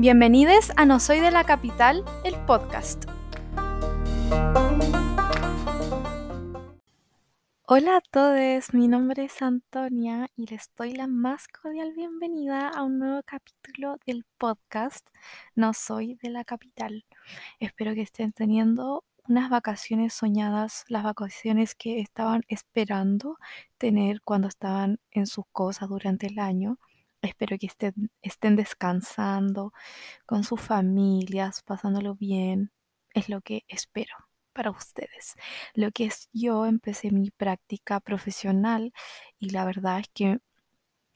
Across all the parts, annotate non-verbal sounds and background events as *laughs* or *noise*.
Bienvenidos a No Soy de la Capital, el podcast. Hola a todos, mi nombre es Antonia y les doy la más cordial bienvenida a un nuevo capítulo del podcast No Soy de la Capital. Espero que estén teniendo unas vacaciones soñadas, las vacaciones que estaban esperando tener cuando estaban en sus cosas durante el año. Espero que estén, estén descansando con sus familias, pasándolo bien. Es lo que espero para ustedes. Lo que es yo, empecé mi práctica profesional y la verdad es que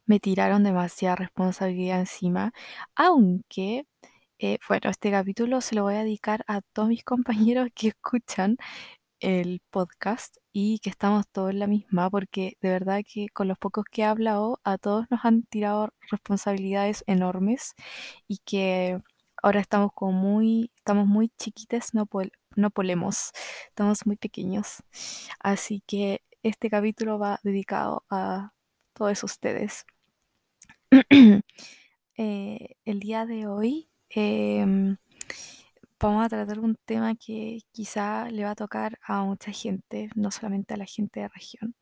me tiraron demasiada responsabilidad encima, aunque, eh, bueno, este capítulo se lo voy a dedicar a todos mis *laughs* compañeros que escuchan el podcast y que estamos todos en la misma, porque de verdad que con los pocos que he hablado, a todos nos han tirado responsabilidades enormes y que ahora estamos como muy, estamos muy chiquites, no, no polemos, estamos muy pequeños. Así que este capítulo va dedicado a todos ustedes. *clears throat* Eh, el día de hoy em, vamos a tratar un tema que quizá le va a tocar a mucha gente, no solamente a la gente de región.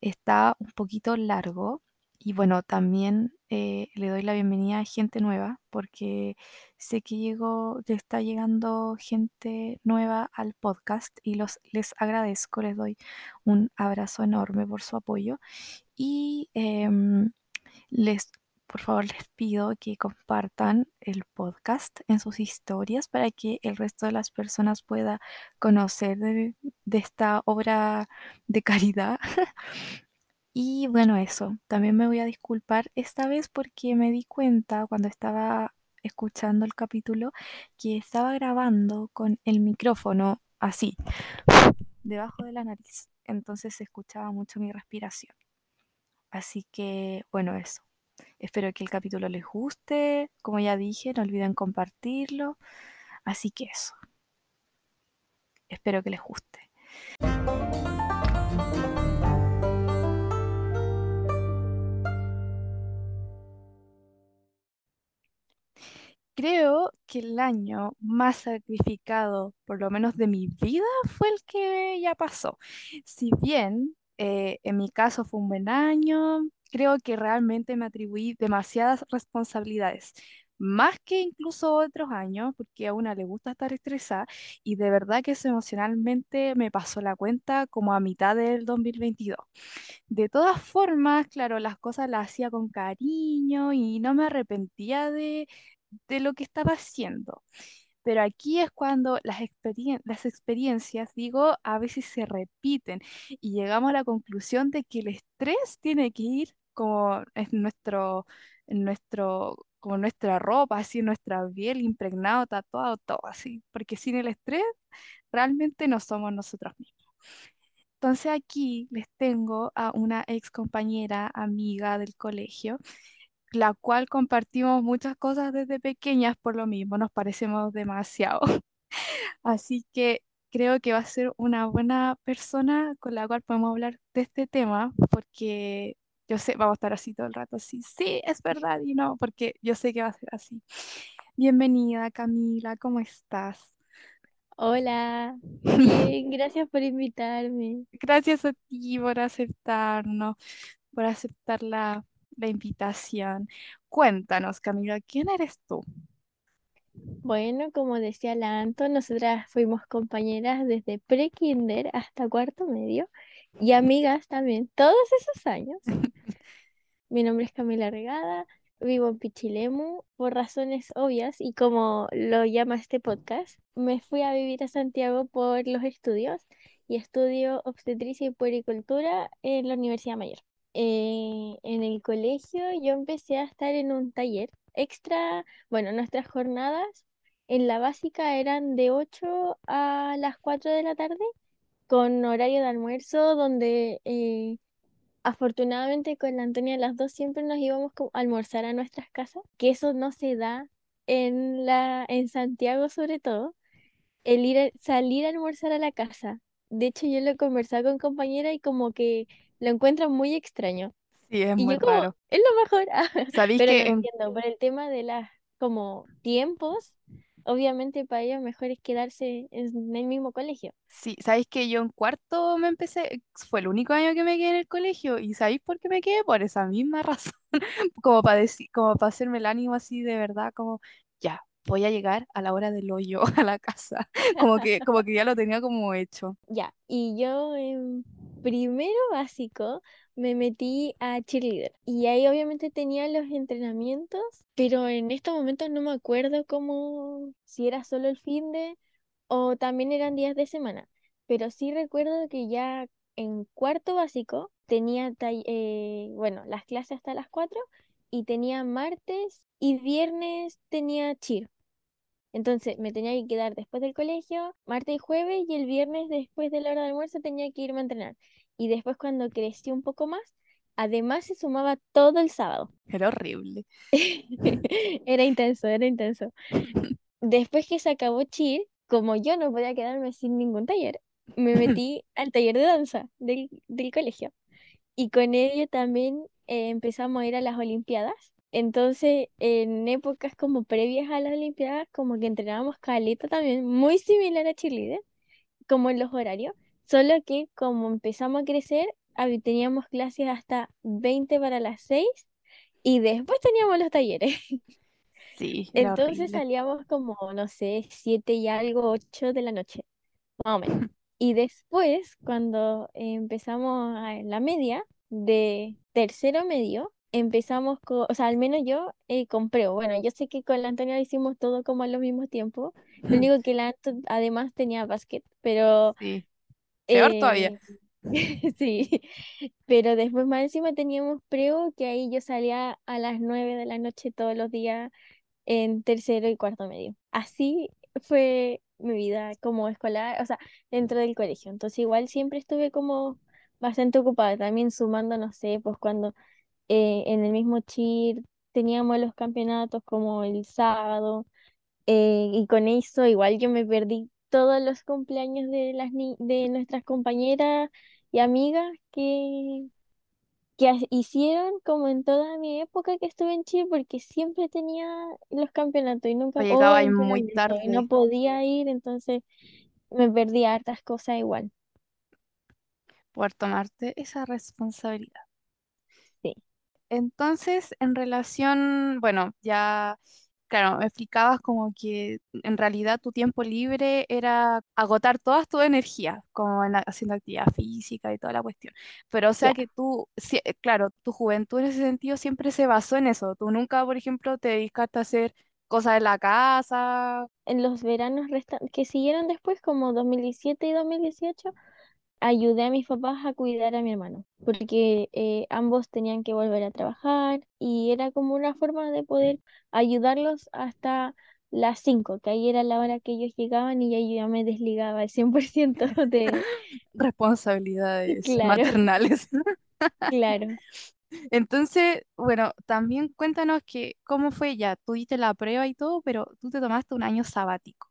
Está un poquito largo y bueno, también eh, le doy la bienvenida a gente nueva porque sé que llegó, está llegando gente nueva al podcast y los, les agradezco, les doy un abrazo enorme por su apoyo y em, les por favor les pido que compartan el podcast en sus historias para que el resto de las personas pueda conocer de, esta obra de caridad. *laughs* y bueno, eso, también me voy a disculpar esta vez porque me di cuenta cuando estaba escuchando el capítulo que estaba grabando con el micrófono así, *laughs* debajo de la nariz. Entonces se escuchaba mucho mi respiración. Así que, bueno, eso. Espero que el capítulo les guste. Como ya dije, no olviden compartirlo. Así que eso. Espero que les guste. Creo que el año más sacrificado, por lo menos de mi vida, fue el que ya pasó. Si bien eh, en mi caso fue un buen año, creo que realmente me atribuí demasiadas responsabilidades, más que incluso otros años, porque a una le gusta estar estresada y de verdad que eso emocionalmente me pasó la cuenta como a mitad del 2022. De todas formas, claro, las cosas las hacía con cariño y no me arrepentía de, de lo que estaba haciendo. Pero aquí es cuando las, las experiencias, digo, a veces se repiten y llegamos a la conclusión de que el estrés tiene que ir como en nuestro, nuestro, como nuestra ropa, así, nuestra piel impregnado, tatuado, todo así, porque sin el estrés realmente no somos nosotros mismos. Entonces aquí les tengo a una ex compañera, amiga del colegio, la cual compartimos muchas cosas desde pequeñas por lo mismo, nos parecemos demasiado. *laughs* Así que creo que va a ser una buena persona con la cual podemos hablar de este tema, porque yo sé, vamos a estar así todo el rato, así, sí, es verdad y no, porque yo sé que va a ser así. Bienvenida, Camila, ¿cómo estás? Hola, *laughs* bien, gracias por invitarme. Gracias a ti por aceptarnos, por aceptar la, la invitación. Cuéntanos, Camila, ¿quién eres tú? Bueno, como decía la Anto, nosotras fuimos compañeras desde pre-kinder hasta cuarto medio y amigas también, todos esos años. Mi nombre es Camila Regada, vivo en Pichilemu por razones obvias y como lo llama este podcast, me fui a vivir a Santiago por los estudios y estudio obstetricia y puericultura en la Universidad Mayor. Eh, en el colegio yo empecé a estar en un taller extra, bueno, nuestras jornadas en la básica eran de 8 a las 4 de la tarde con horario de almuerzo donde eh, afortunadamente con la Antonia las dos siempre nos íbamos a almorzar a nuestras casas, que eso no se da en, la, en Santiago sobre todo, el ir salir a almorzar a la casa. De hecho, yo lo he conversado con compañera y como que lo encuentran muy extraño. Sí, es y muy yo como, raro. es lo mejor, *laughs* ¿Sabéis pero que en, entiendo, por el tema de las como tiempos, obviamente para ellos mejor es quedarse en el mismo colegio. Sí, sabéis que yo en cuarto me empecé, fue el único año que me quedé en el colegio y ¿sabéis por qué me quedé? Por esa misma *laughs* razón, como para decir, como para hacerme el ánimo así de verdad, como ya, voy a llegar a la hora del hoyo *laughs* a la casa, como que, como que ya lo tenía como hecho. *laughs* Ya, y yo primero básico me metí a cheerleader y ahí obviamente tenía los entrenamientos, pero en estos momentos no me acuerdo cómo, si era solo el fin de o también eran días de semana, pero sí recuerdo que ya en cuarto básico tenía, eh, bueno, las clases hasta las 4 y tenía martes y viernes tenía cheer. Entonces me tenía que quedar después del colegio, martes y jueves, y el viernes después de la hora de almuerzo tenía que irme a entrenar. Y después cuando crecí un poco más, además se sumaba todo el sábado. *laughs* Era horrible. *laughs* Era intenso, era intenso. *laughs* Después que se acabó Cheer, como yo no podía quedarme sin ningún taller, me metí al taller de danza del, del colegio. Y con ello también eh, empezamos a ir a las Olimpiadas. Entonces, en épocas como previas a las Olimpiadas, como que entrenábamos caleta también, muy similar a cheerleader, como en los horarios, solo que como empezamos a crecer, teníamos clases hasta 20 para las 6 y después teníamos los talleres. *laughs* Sí, Entonces horrible. salíamos como, no sé, 7 y algo, 8 de la noche, más o menos. *laughs* Y después, cuando empezamos a la media, de tercero medio, empezamos con, o sea, al menos yo eh, compré, bueno, yo sé que con la Antonia lo hicimos todo como al mismo tiempo, lo único que la Anto además tenía básquet, pero Sí, peor todavía. eh, *laughs* sí, pero después más encima teníamos preo, que ahí yo salía a las 9 de la noche todos los días en tercero y cuarto medio. Así fue mi vida como escolar, o sea, dentro del colegio. Entonces igual siempre estuve como bastante ocupada, también sumando, no sé, pues cuando eh, en el mismo cheer teníamos los campeonatos como el sábado, eh, y con eso igual yo me perdí todos los cumpleaños de las ni- de nuestras compañeras y amigas que que hicieron como en toda mi época que estuve en Chile, porque siempre tenía los campeonatos y nunca, o llegaba muy entrenamiento, y no tarde podía ir, entonces me perdí hartas cosas igual. por tomarte esa responsabilidad. Entonces, en relación, bueno, ya, claro, me explicabas como que en realidad tu tiempo libre era agotar todas tus energías, como en la- haciendo actividad física y toda la cuestión. Pero o sea que tú, eh, claro, tu juventud en ese sentido siempre se basó en eso. Tú nunca, por ejemplo, te dedicaste a hacer cosas de la casa. En los veranos que siguieron después, como 2017 y 2018, ayudé a mis papás a cuidar a mi hermano, porque eh, ambos tenían que volver a trabajar y era como una forma de poder ayudarlos hasta las 5 que ahí era la hora que ellos llegaban y ya yo ya me desligaba al 100% *laughs* de... *laughs* responsabilidades *laughs* Claro, maternales. claro, Entonces, bueno, también cuéntanos que cómo fue ya, tuviste la prueba y todo, pero tú te tomaste un año sabático.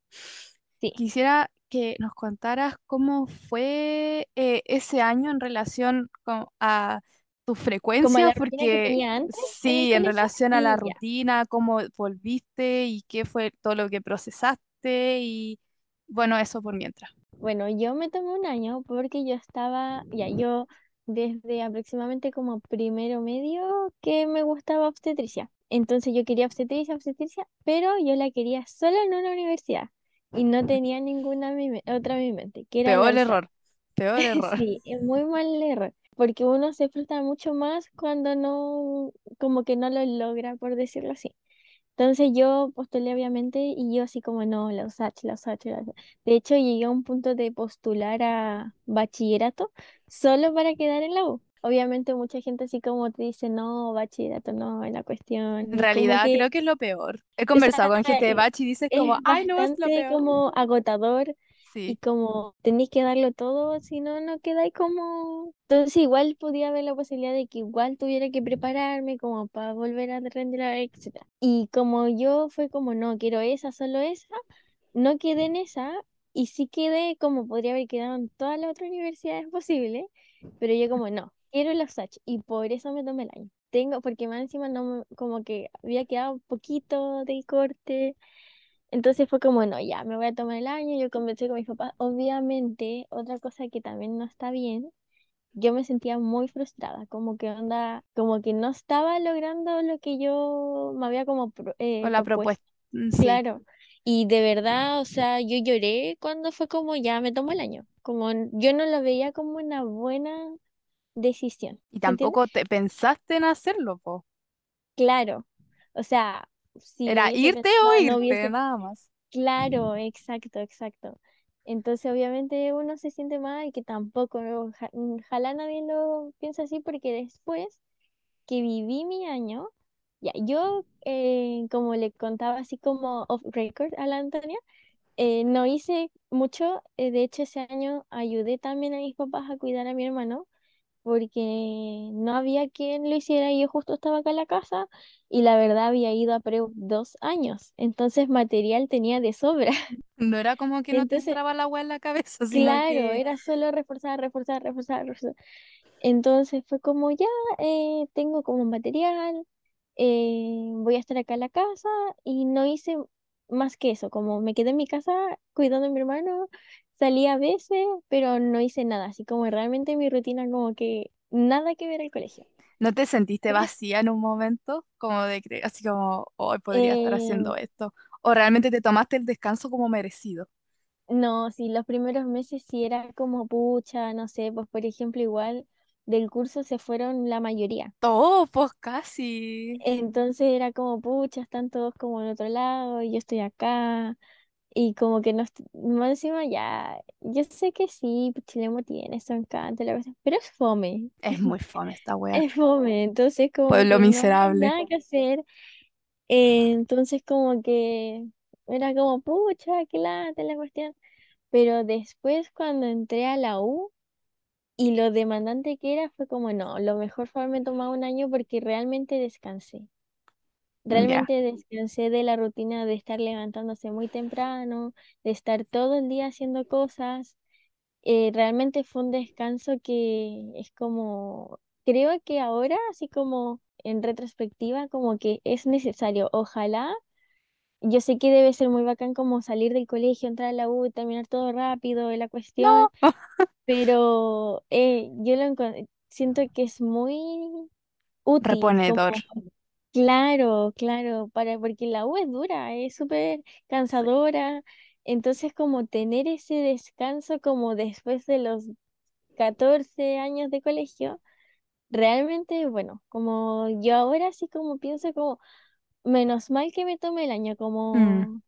sí. Quisiera que nos contaras cómo fue eh, ese año en relación con- a rutina que porque sí, en relación a la rutina, cómo volviste y qué fue todo lo que procesaste y bueno, eso por mientras. Bueno, yo me tomé un año porque yo estaba, ya yo desde aproximadamente como primero medio que me gustaba obstetricia. Entonces yo quería obstetricia, obstetricia, pero yo la quería solo en una universidad y no tenía ninguna mi otra en mi mente, que era Peor error, peor *laughs* error. Sí, es muy mal error, porque uno se frustra mucho más cuando no, como que no lo logra, por decirlo así. Entonces yo postulé obviamente y yo así como no, la USACH, la USACH, la USACH. De hecho llegué a un punto de postular a bachillerato solo para quedar en la U. Obviamente mucha gente así como te dice, no, bachillerato no, es la cuestión. En realidad que creo que es lo peor. He o sea, conversado con gente de eh, Bach y dices como, ay, no, es lo peor. como agotador y como tenéis que darlo todo, si no, no quedáis como... Entonces igual podía haber la posibilidad de que igual tuviera que prepararme como para volver a rendir, etcétera. Y como yo fue como, no, quiero esa, solo esa, no quedé en esa y sí quedé como podría haber quedado en todas las otras universidades posibles, pero yo como no. Quiero la Sachi y por eso me tomé el año. Tengo, porque más encima no, como que había quedado poquito del corte, entonces fue como, no, ya, me voy a tomar el año, yo conversé con mis papás. Obviamente, otra cosa que también no está bien, yo me sentía muy frustrada, como que onda, como que no estaba logrando lo que yo me había como pro- O eh, la propuesto. propuesta, mm, sí. Claro. Y de verdad, o sea, yo lloré cuando fue como ya me tomo el año. Como yo no lo veía como una buena decisión. Y tampoco te pensaste en hacerlo, po. Claro. O sea, si Era irte o no irte, hubiese. nada más. Claro, exacto, exacto. Entonces, obviamente, uno se siente mal y que tampoco. Oja- ojalá nadie lo piense así, porque después que viví mi año, ya, yo, eh, como le contaba así como off record a la Antonia, Eh, no hice mucho, eh, de hecho ese año ayudé también a mis papás a cuidar a mi hermano porque no había quien lo hiciera y yo justo estaba acá en la casa y la verdad había ido a Preu dos años, entonces material tenía de sobra. *laughs* No era como que no te Entonces, entraba la agua en la cabeza, sino claro, que era solo reforzar, reforzar, reforzar, reforzar. Entonces fue como ya eh, tengo como material, eh, voy a estar acá en la casa y no hice más que eso, como me quedé en mi casa cuidando a mi hermano, salí a veces, pero no hice nada, así como realmente mi rutina como que nada que ver al colegio. no te sentiste vacía en un momento, como de creer, así como, hoy podría estar eh, haciendo esto. O realmente te tomaste el descanso como merecido. no, sí, los primeros meses sí era como pucha, no sé, pues por ejemplo igual del curso se fueron la mayoría. Todo, pues casi. Entonces era como, pucha, están todos como en otro lado y yo estoy acá. Y como que no, est- más encima ya, yo sé que sí, pues, Chilemo tiene su encanto, la cosa, pero es fome, Es muy fome esta *laughs* wea. es fome, entonces como Pueblo que no hay miserable. nada que hacer. eh, entonces como que era como, pucha, qué lata la cuestión. Pero después cuando entré a la U y lo demandante que era, fue como, no, lo mejor fue haberme tomado un año porque realmente descansé. Realmente descansé de la rutina de estar levantándose muy temprano, de estar todo el día haciendo cosas. Eh, realmente fue un descanso que es como, creo que ahora, así como en retrospectiva, como que es necesario. Ojalá, yo sé que debe ser muy bacán como salir del colegio, entrar a la U, terminar todo rápido, la No. cuestión, *laughs* pero eh, yo lo siento que es muy útil, Reponedor. como Claro, claro, para, porque la U es dura, es súper cansadora. Entonces, como tener ese descanso como después de los 14 años de colegio, realmente, bueno, como yo ahora sí como pienso como, menos mal que me tomé el año, Mm, como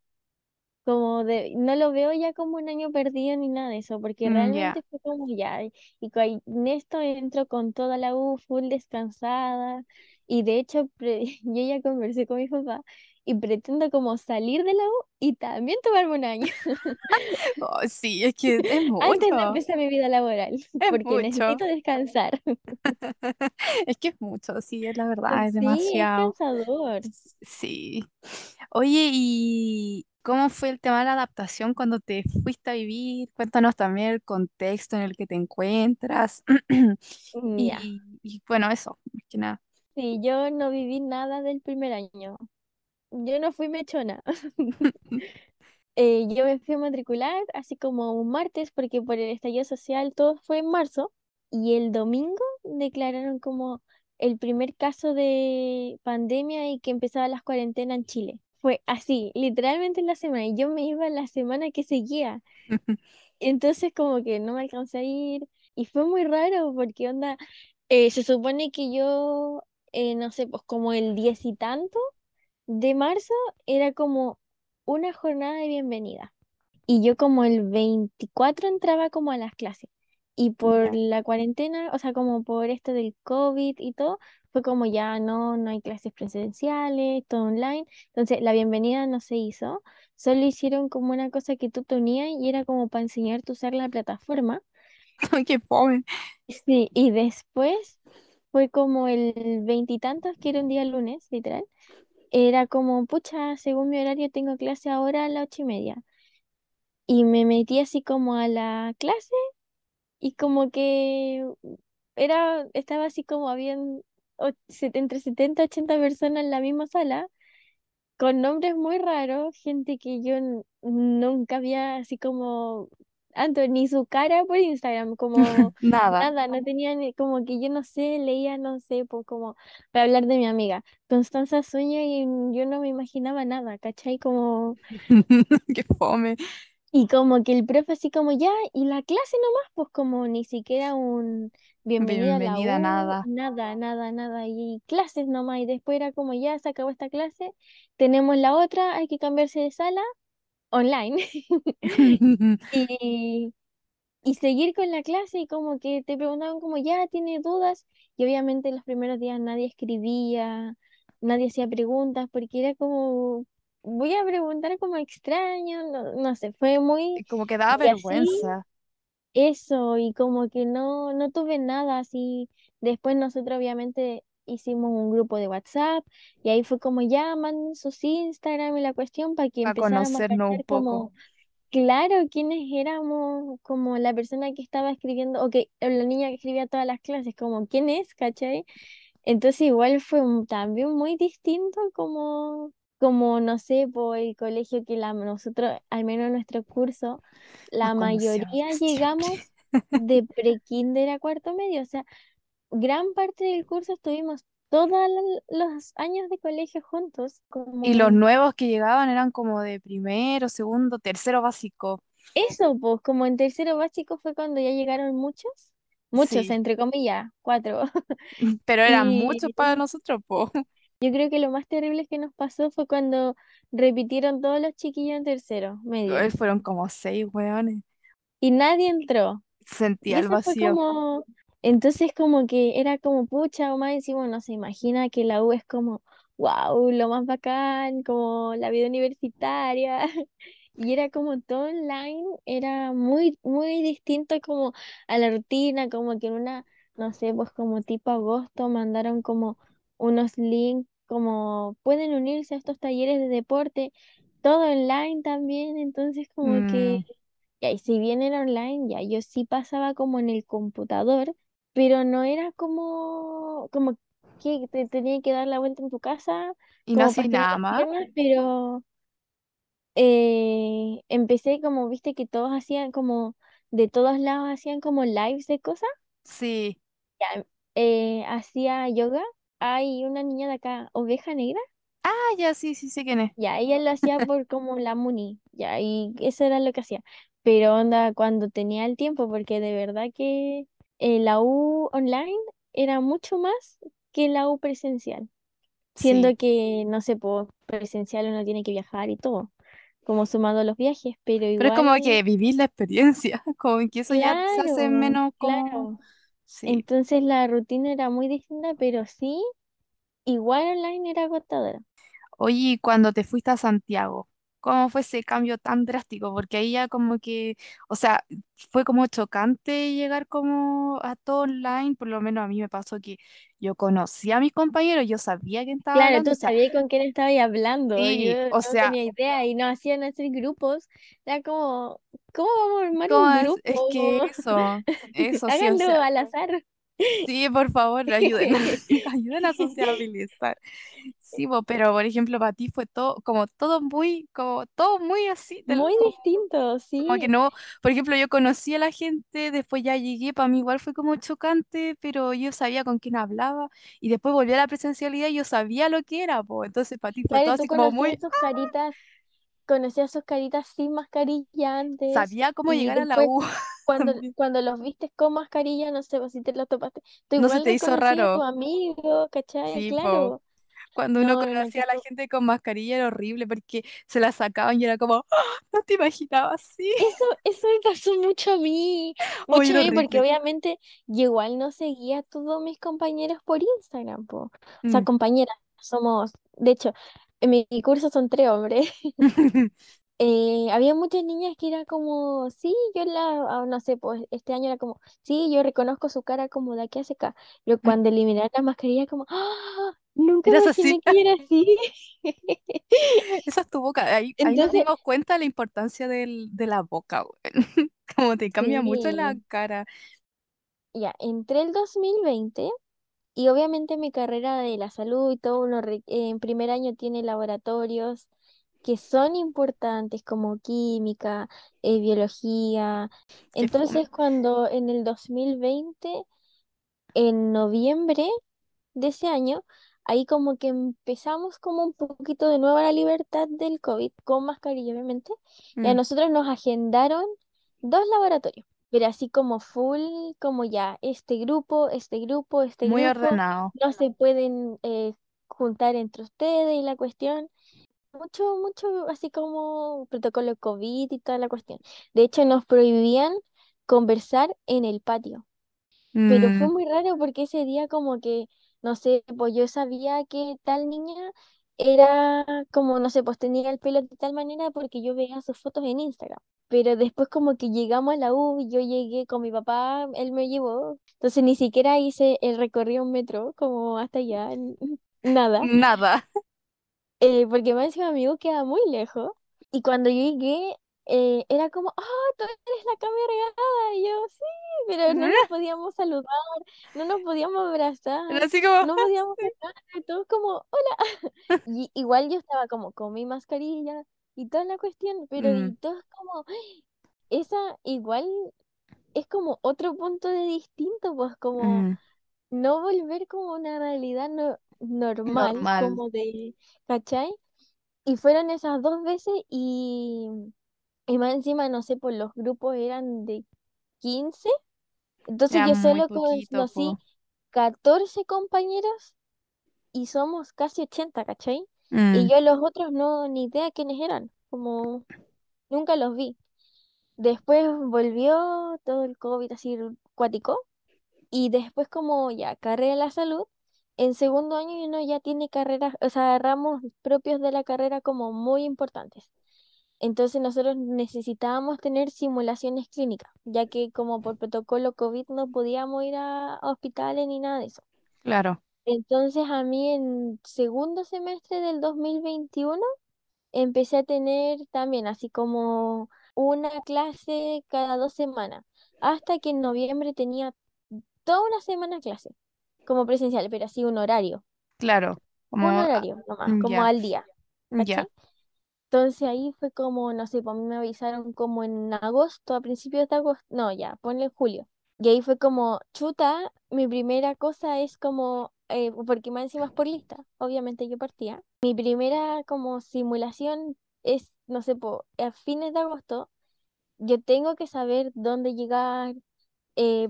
como de, no lo veo ya como un año perdido ni nada de eso, porque mm, ya. realmente fue como ya, y con en esto entro con toda la U full descansada, y de hecho *laughs* yo ya conversé con mi papá y pretendo como salir de la U y también tomarme un año *laughs* Oh, sí, es que es *laughs* antes de mucho. empezar mi vida laboral, Es porque mucho. necesito descansar. Es que es mucho, sí, es la verdad, es Sí, es demasiado. cansador. Sí. Oye, ¿y cómo fue el tema de la adaptación cuando te fuiste a vivir? Cuéntanos también el contexto en el que te encuentras. *clears throat* Y bueno, eso, más que nada. Sí, yo no viví nada del primer año. Yo no fui mechona. *laughs* Eh, yo me fui a matricular así como un martes porque por el estallido social todo fue en marzo y el domingo declararon como el primer caso de pandemia y que empezaba las cuarentenas en Chile. Fue así, literalmente en la semana y yo me iba la semana que seguía. *laughs* Entonces como que no me alcancé a ir y fue muy raro porque onda, eh, se supone que yo, eh, no sé, pues como el diez y tanto de marzo era como una jornada de bienvenida. Y yo como el 24 entraba como a las clases. Y por la cuarentena, o sea, como por esto del COVID y todo, fue como ya no, no hay clases presenciales, todo online. Entonces la bienvenida no se hizo. Solo hicieron como una cosa que tú te unías y era como para enseñarte a usar la plataforma. *laughs* Qué fome. Sí, y después fue como el veintitantos, que era un día lunes, literal. Era como, pucha, según mi horario tengo clase ahora a las ocho y media. Y me metí así como a la clase y como que era, estaba así como habían entre 70 y 80 personas en la misma sala, con nombres muy raros, gente que yo nunca había así como antes ni su cara por Instagram, como *laughs* Nada. nada, no tenía ni, como que yo no sé, leía, no sé, pues como para hablar de mi amiga. Constanza Sueño y yo no me imaginaba nada, ¿cachai? Como *laughs* Qué fome. y como que el profe así como ya, y la clase nomás, pues como ni siquiera un bienvenida a la Bienvenida, U, nada. nada, nada, nada, y clases nomás, y después era como ya se acabó esta clase, tenemos la otra, hay que cambiarse de sala online *laughs* *laughs* y, y seguir con la clase y como que te preguntaban como ya, tiene dudas, y obviamente los primeros días nadie escribía, nadie hacía preguntas, porque era como... Voy a preguntar como extraño, no, no sé, fue muy... Como que daba así vergüenza. eso, y como que no, no tuve nada así. Después nosotros obviamente hicimos un grupo de WhatsApp y ahí fue como ya manden sus Instagram y la cuestión para que A empezáramos a conocernos un poco. como, claro, quiénes éramos, como la persona que estaba escribiendo, o que o la niña que escribía todas las clases, como quién es, ¿cachai? Entonces igual fue un- también muy distinto como, como no sé, por el colegio que la, nosotros, al menos en nuestro curso, la mayoría llegamos de pre-kinder a cuarto medio, o sea, gran parte del curso estuvimos todos los años de colegio juntos, Y los como nuevos que llegaban eran como de primero, segundo, tercero básico. eso, pues como en tercero básico fue cuando ya llegaron muchos, muchos, Sí, entre comillas, cuatro. *laughs* pero *laughs* eran muchos para nosotros, po. *laughs* Yo creo que lo más terrible que nos pasó fue cuando repitieron todos los chiquillos en tercero, Ay, medio, Fueron como seis weones. y nadie entró. Sentía Y el eso fue vacío. como, entonces como que era como pucha, o más encima no se imagina que la U es como, wow, lo más bacán, como la vida universitaria. *laughs* Y era como todo online, era muy, muy distinto como a la rutina, como que en una, no sé, pues como tipo agosto mandaron como unos links, como pueden unirse a estos talleres de deporte, todo online también, entonces como que Mm, ya, y si bien era online, ya yo sí pasaba como en el computador, pero no era como, como que te tenía que dar la vuelta en tu casa, y no como hacía nada las más. piernas, pero eh, empecé como, viste que todos hacían como, de todos lados hacían como lives de cosas, Sí. ya, eh, hacía yoga. Hay una niña de acá, Oveja Negra. Ah, ya, sí, sí, sé quién es. Ya, ella lo hacía por como la Muni, ya, y eso era lo que hacía. Pero onda, cuando tenía el tiempo, porque de verdad que eh, la U online era mucho más que la U presencial, Sí. siendo que, no sé, por presencial uno tiene que viajar y todo, como sumando los viajes, pero Pero es como que vivir la experiencia, *laughs* como que eso ya se hace menos como... claro. Sí. Entonces la rutina era muy distinta, pero sí, igual online era agotadora. Oye, cuando te fuiste a Santiago, ¿cómo fue ese cambio tan drástico? Porque ahí ya como que, o sea, fue como chocante llegar como a todo online, por lo menos a mí me pasó que yo conocía a mis compañeros, yo sabía quién estaba Claro, hablando, tú o sea, sabías con quién estabas hablando, yo sí, o no sea, tenía idea y no hacían hacer grupos. Era como, ¿cómo vamos a armar ¿cómo un es? Es que grupo? *laughs* eso, eso sí, o Háganlo sea, al azar. sí, por favor, *laughs* ayuden, *laughs* ayuden a sociabilizar. Sí, pero por ejemplo, para ti fue todo, como todo muy, como todo muy así, del- Muy como, distinto, como que sí. no, por ejemplo, yo conocí a la gente, después ya llegué, para mí igual fue como chocante, pero yo sabía con quién hablaba y después volví a la presencialidad y yo sabía lo que era, pues, entonces para ti fue todo Claro, así tú como muy, sus caritas, conocías sus caritas sin mascarilla antes sabía cómo llegar a la U *laughs* cuando, cuando los vistes con mascarilla, no sé si te los topaste, tú No se te hizo reconocías a tus raro, amigos, ¿cachai? sí, po. Cuando uno No, no, no, conocía a la gente con mascarilla era horrible porque se la sacaban y era como, "Ah, no te imaginaba así. Eso, eso me pasó mucho a mí, *laughs* mucho a mí, porque obviamente yo igual no seguía a todos mis compañeros por Instagram, po. O sea, Mm. compañeras, somos, de hecho, en mi curso son tres hombres. *laughs* *laughs* Eh, había muchas niñas que era como, sí, yo la, ah, no sé, pues este año era como, sí, yo reconozco su cara como de aquí hace acá, pero cuando eliminaron la mascarilla como, ¡ah! Nunca Eras así. que era así. *laughs* Esa es tu boca. Ahí, ahí nos dimos cuenta de la importancia del, de la boca. *laughs* Como te cambia mucho la cara. ya, entré el 2020 y obviamente mi carrera de la salud y todo, uno re- en primer año tiene laboratorios que son importantes como química, eh, biología. Entonces, cuando en el 2020, en noviembre de ese año, ahí como que empezamos como un poquito de nuevo la libertad del COVID, con mascarilla obviamente, y a Mm, nosotros nos agendaron dos laboratorios, pero así como full, como ya, este grupo, este grupo, este muy grupo, ordenado. no se pueden eh, juntar entre ustedes y la cuestión. Mucho, mucho, así como protocolo COVID y toda la cuestión. De hecho, nos prohibían conversar en el patio. Pero fue Mm, muy raro porque ese día como que, no sé, pues yo sabía que tal niña era como, no sé, pues tenía el pelo de tal manera porque yo veía sus fotos en Instagram. Pero después como que llegamos a la U, y yo llegué con mi papá, él me llevó. Entonces ni siquiera hice el recorrido en metro como hasta allá, *laughs* nada. nada. Eh, porque más encima mi U queda muy lejos. Y cuando yo llegué, eh, era como, ah, tú eres la Cami Regalada. Y yo, sí, pero no nos *laughs* podíamos saludar, no nos podíamos abrazar, como, no podíamos hablar, todos como, hola. *laughs* Y igual yo estaba como con mi mascarilla y toda la cuestión, pero mm, y todos como, *gasps* esa igual es como otro punto de distinto, pues como mm, no volver como una realidad no- normal, normal. como de, ¿cachai? Y fueron esas dos veces y, y más encima, no sé, pues los grupos eran de quince Entonces Era yo solo poquito, conocí po. 14 compañeros y somos casi ochenta ¿cachai? Y Mm, yo los otros no, ni idea quiénes eran, como nunca los vi. Después volvió todo el COVID así cuático y después como ya carrera de la salud, en segundo año uno ya tiene carreras, o sea, ramos propios de la carrera como muy importantes. Entonces nosotros necesitábamos tener simulaciones clínicas, ya que como por protocolo COVID no podíamos ir a, a hospitales ni nada de eso. claro, Entonces a mí en segundo semestre del 2021 empecé a tener también así como una clase cada dos semanas, hasta que en noviembre tenía toda una semana clase, como presencial, pero así un horario, claro. un Como, ah, horario nomás, como ya, al día, ya. Entonces ahí fue como, no sé, pues a mí me avisaron como en agosto, a principios de agosto, no, ya, ponle julio. Y ahí fue como, chuta, mi primera cosa es como, eh, porque más encima es por lista, obviamente yo partía. Mi primera como simulación es, no sé, pues a fines de agosto, yo tengo que saber dónde llegar, eh,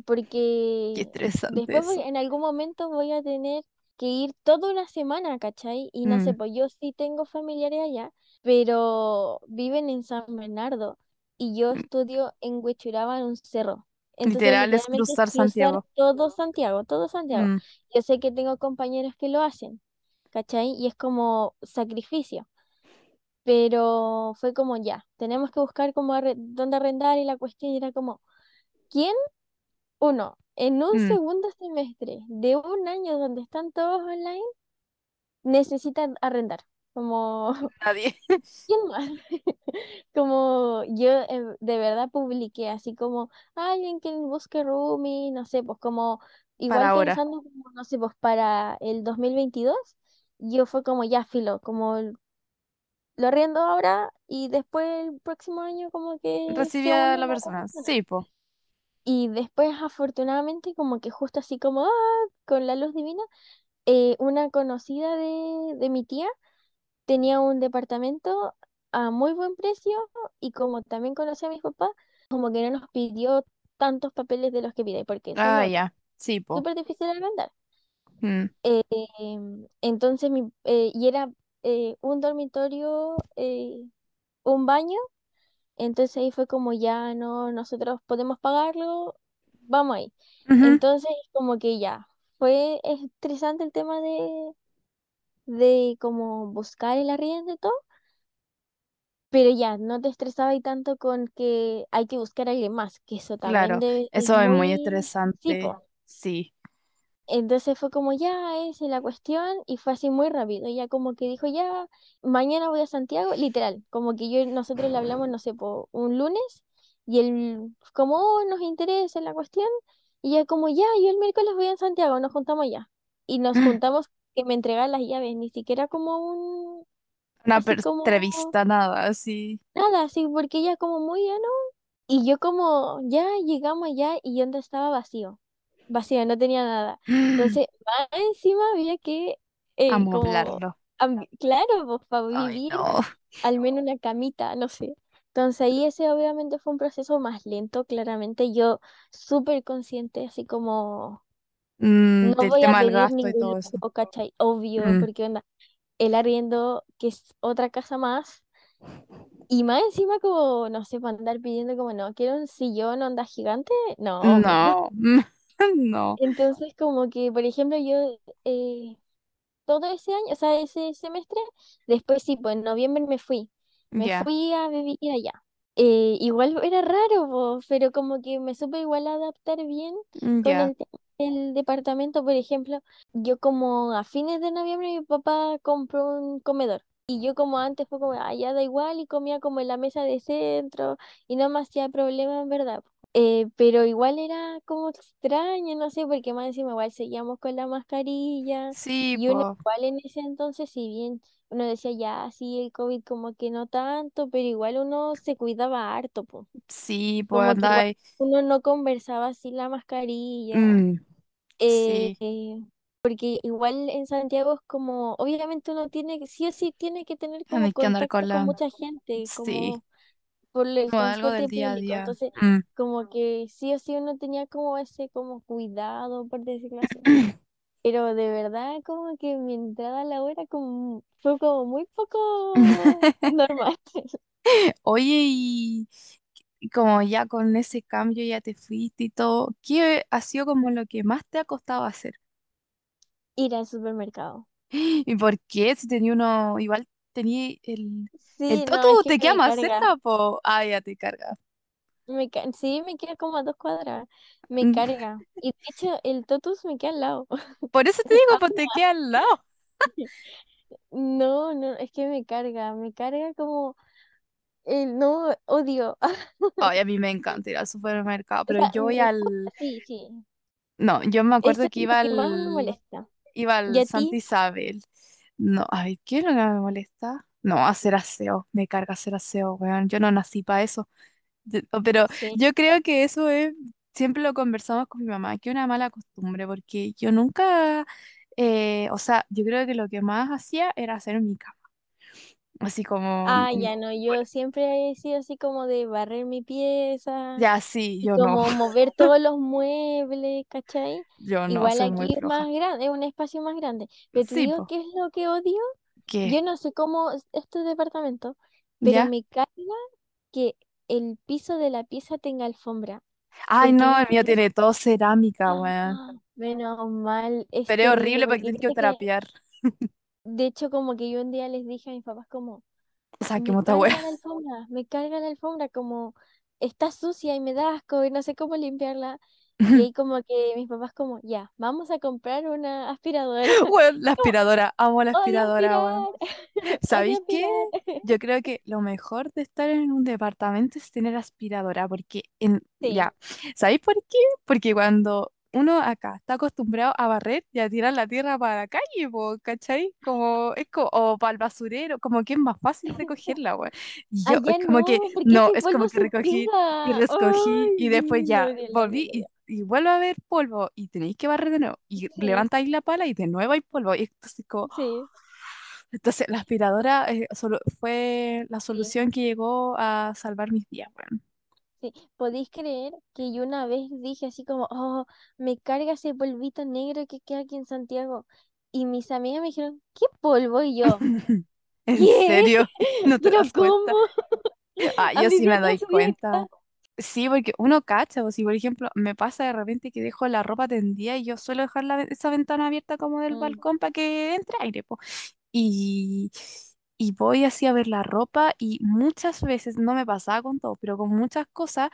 Qué porque estresante después voy, en algún momento voy a tener que ir toda una semana, ¿cachai? Y no sé, Mm, pues yo sí tengo familiares allá, pero viven en San Bernardo y yo mm, estudio en Huechuraba, en un cerro. Entonces, Literal es cruzar Santiago. todo Santiago, todo Santiago. Mm, Yo sé que tengo compañeros que lo hacen, ¿cachai? Y es como sacrificio. Pero fue como ya, tenemos que buscar como arre- dónde arrendar y la cuestión era como, ¿quién uno, en un mm, segundo semestre de un año donde están todos online, necesitan arrendar. Como, *laughs* nadie. ¿quién más? *laughs* Como yo eh, de verdad publiqué así como alguien que busque roomie, no sé, pues como Para igual ahora. pensando como, no sé, pues para el 2022, yo fue como ya filo, como lo arriendo ahora y después el próximo año como que Recibí se a la persona. Sí, po. Y después, afortunadamente, como que justo así como, ah, con la luz divina, eh, una conocida de, de mi tía tenía un departamento a muy buen precio y como también conocía a mis papás, como que no nos pidió tantos papeles de los que pide, porque es Ah, ya. Sí, po. Súper difícil de arrendar. Mm, Eh, em, entonces, mi, eh, y era eh, un dormitorio, eh, un baño, entonces ahí fue como ya no, nosotros podemos pagarlo, vamos ahí. ujú, Entonces, como que ya, fue estresante el tema de, de como buscar el arriendo y todo Pero ya, no te estresaba y tanto con que hay que buscar a alguien más, que eso también Claro. debe- es Eso es muy muy... Sí, estresante. po. Sí. Entonces fue como ya, esa es la cuestión, y fue así muy rápido. Ya como que dijo, ya, mañana voy a Santiago, literal, como que yo nosotros le hablamos, no sé, po, un lunes, y él, como "Oh, nos interesa la cuestión, Y ya como, ya, yo el miércoles voy a Santiago, nos juntamos ya. Y nos *laughs* juntamos que me entregaran las llaves, ni siquiera como un, Una como, entrevista, nada, así. nada, así, porque ella como muy, ya no. Y yo como, ya llegamos allá y yo estaba vacío, vacío, no tenía nada. *gasps* Entonces, más encima había que, eh, como, Amoblarlo. am- claro, pues para vivir no. al menos una camita, no sé. Entonces ahí ese obviamente fue un proceso más lento, claramente yo súper consciente, así como Mm, no del voy a del pedir gasto y ningún todo eso. ¿cachai? Obvio, Mm, porque onda, el arriendo, que es otra casa más, y más encima como, no sé, para andar pidiendo como, no, quiero un sillón onda gigante, no, no, *laughs* no, Entonces como que, por ejemplo, yo eh, todo ese año, o sea, ese semestre, después sí, pues en noviembre me fui, me fui a vivir allá. Eh, igual era raro, po, pero como que me supe igual adaptar bien con ya. el tema del departamento, por ejemplo, yo como a fines de noviembre mi papá compró un comedor. Y yo como antes fue como, allá da igual y comía como en la mesa de centro y no me hacía problema en verdad. Eh, pero igual era como extraño, no sé, porque más encima igual seguíamos con la mascarilla Sí, y uno pues, igual en ese entonces, si bien uno decía ya, sí, el COVID como que no tanto, pero igual uno se cuidaba harto, po. sí, pues uno no conversaba sin la mascarilla. mm, eh, sí, porque igual en Santiago es como, obviamente uno tiene, que- sí o sí tiene que tener como que andar contacto con con la. mucha gente, Sí, como por el como algo del transporte día a público. día. Entonces, Mm. como que sí o sí uno tenía como ese como cuidado, por decirlo así. *clears throat* Pero de verdad como que mi entrada a la U era como, fue como muy poco *laughs* normal. *laughs* Oye, y y como ya con ese cambio ya te fuiste y todo, ¿qué ha sido como lo que más te ha costado hacer? Ir al supermercado. ¿Y por qué? Si tenía uno, igual tenía el, el Sí, no, que te queda me más carga. cerca, po. Ah, ya te carga. Me ca- sí, me queda como a dos cuadras. Me carga. Y de hecho, el Totus me queda al lado. *laughs* Por eso te digo, pues te queda al lado. *laughs* No, no, es que me carga. Me carga como el no odio. Ay, a *laughs* mí me encanta ir al supermercado, O pero sea, yo voy al... sí, sí. No, yo me Eso acuerdo que iba más me al... molesta. Iba ¿Y al Santa? Isabel. No, a ver, ¿qué es lo que me molesta? No, hacer aseo. Me carga hacer aseo, weón. Yo no nací para eso. Pero Sí. yo creo que eso es, siempre lo conversamos con mi mamá, que es una mala costumbre, porque yo nunca, eh, o sea, yo creo que lo que más hacía era hacer mi cama. Así como, Ah, ya no, yo siempre he sido así como de barrer mi pieza ya sí, yo no, como mover *laughs* todos los muebles, ¿cachai? yo no, Igual soy muy aquí es floja. más grande, es un espacio más grande. Pero te Sí, digo po, qué es lo que odio. ¿qué? Yo no sé cómo es este departamento, pero ¿Ya? me carga que el piso de la pieza tenga alfombra. Ay, no, el mío tiene todo cerámica, weón. ¡Ah! Menos mal, es Pero es horrible porque tienes que, trapear. De hecho, como que yo un día les dije a mis papás como... O sea, qué Me carga la alfombra, me carga la alfombra, como está sucia y me da asco y no sé cómo limpiarla. Y *laughs* ahí como que mis papás como, ya, vamos a comprar una aspiradora. *laughs* Y la *laughs* aspiradora, amo la aspiradora, odio ¿Sabéis qué? Yo creo que lo mejor de estar en un departamento es tener aspiradora, porque en, Sí, ya, ¿sabéis por qué? Porque cuando uno acá está acostumbrado a barrer y a tirar la tierra para la calle, po, ¿cachai? Como, es como, o para el basurero, como que es más fácil recogerla, weón. Y yo, es allá como que, no, porque no, es como que recogí y recogí Ay, y después sí, ya volví y, y vuelve a haber polvo y tenéis que barrer de nuevo y Sí, levantáis la pala y de nuevo hay polvo. Y así como, sí, entonces, la aspiradora eh, solo fue la sí. solución que llegó a salvar mis días, weón. Sí, ¿podéis creer que yo una vez dije así como, oh, me carga ese polvito negro que queda aquí en Santiago? Y mis amigas me dijeron, ¿qué polvo? Y yo, *laughs* ¿En ¿qué? serio? *laughs* ¿No te ¿Pero das cuenta? Ah, ¿A yo sí me doy cuenta. Sí, porque uno cacha, o si por ejemplo me pasa de repente que dejo la ropa tendida y yo suelo dejar la esa ventana abierta como del Mm, balcón para que entre aire, po. Y, y voy así a ver la ropa y muchas veces, no me pasaba con todo, pero con muchas cosas,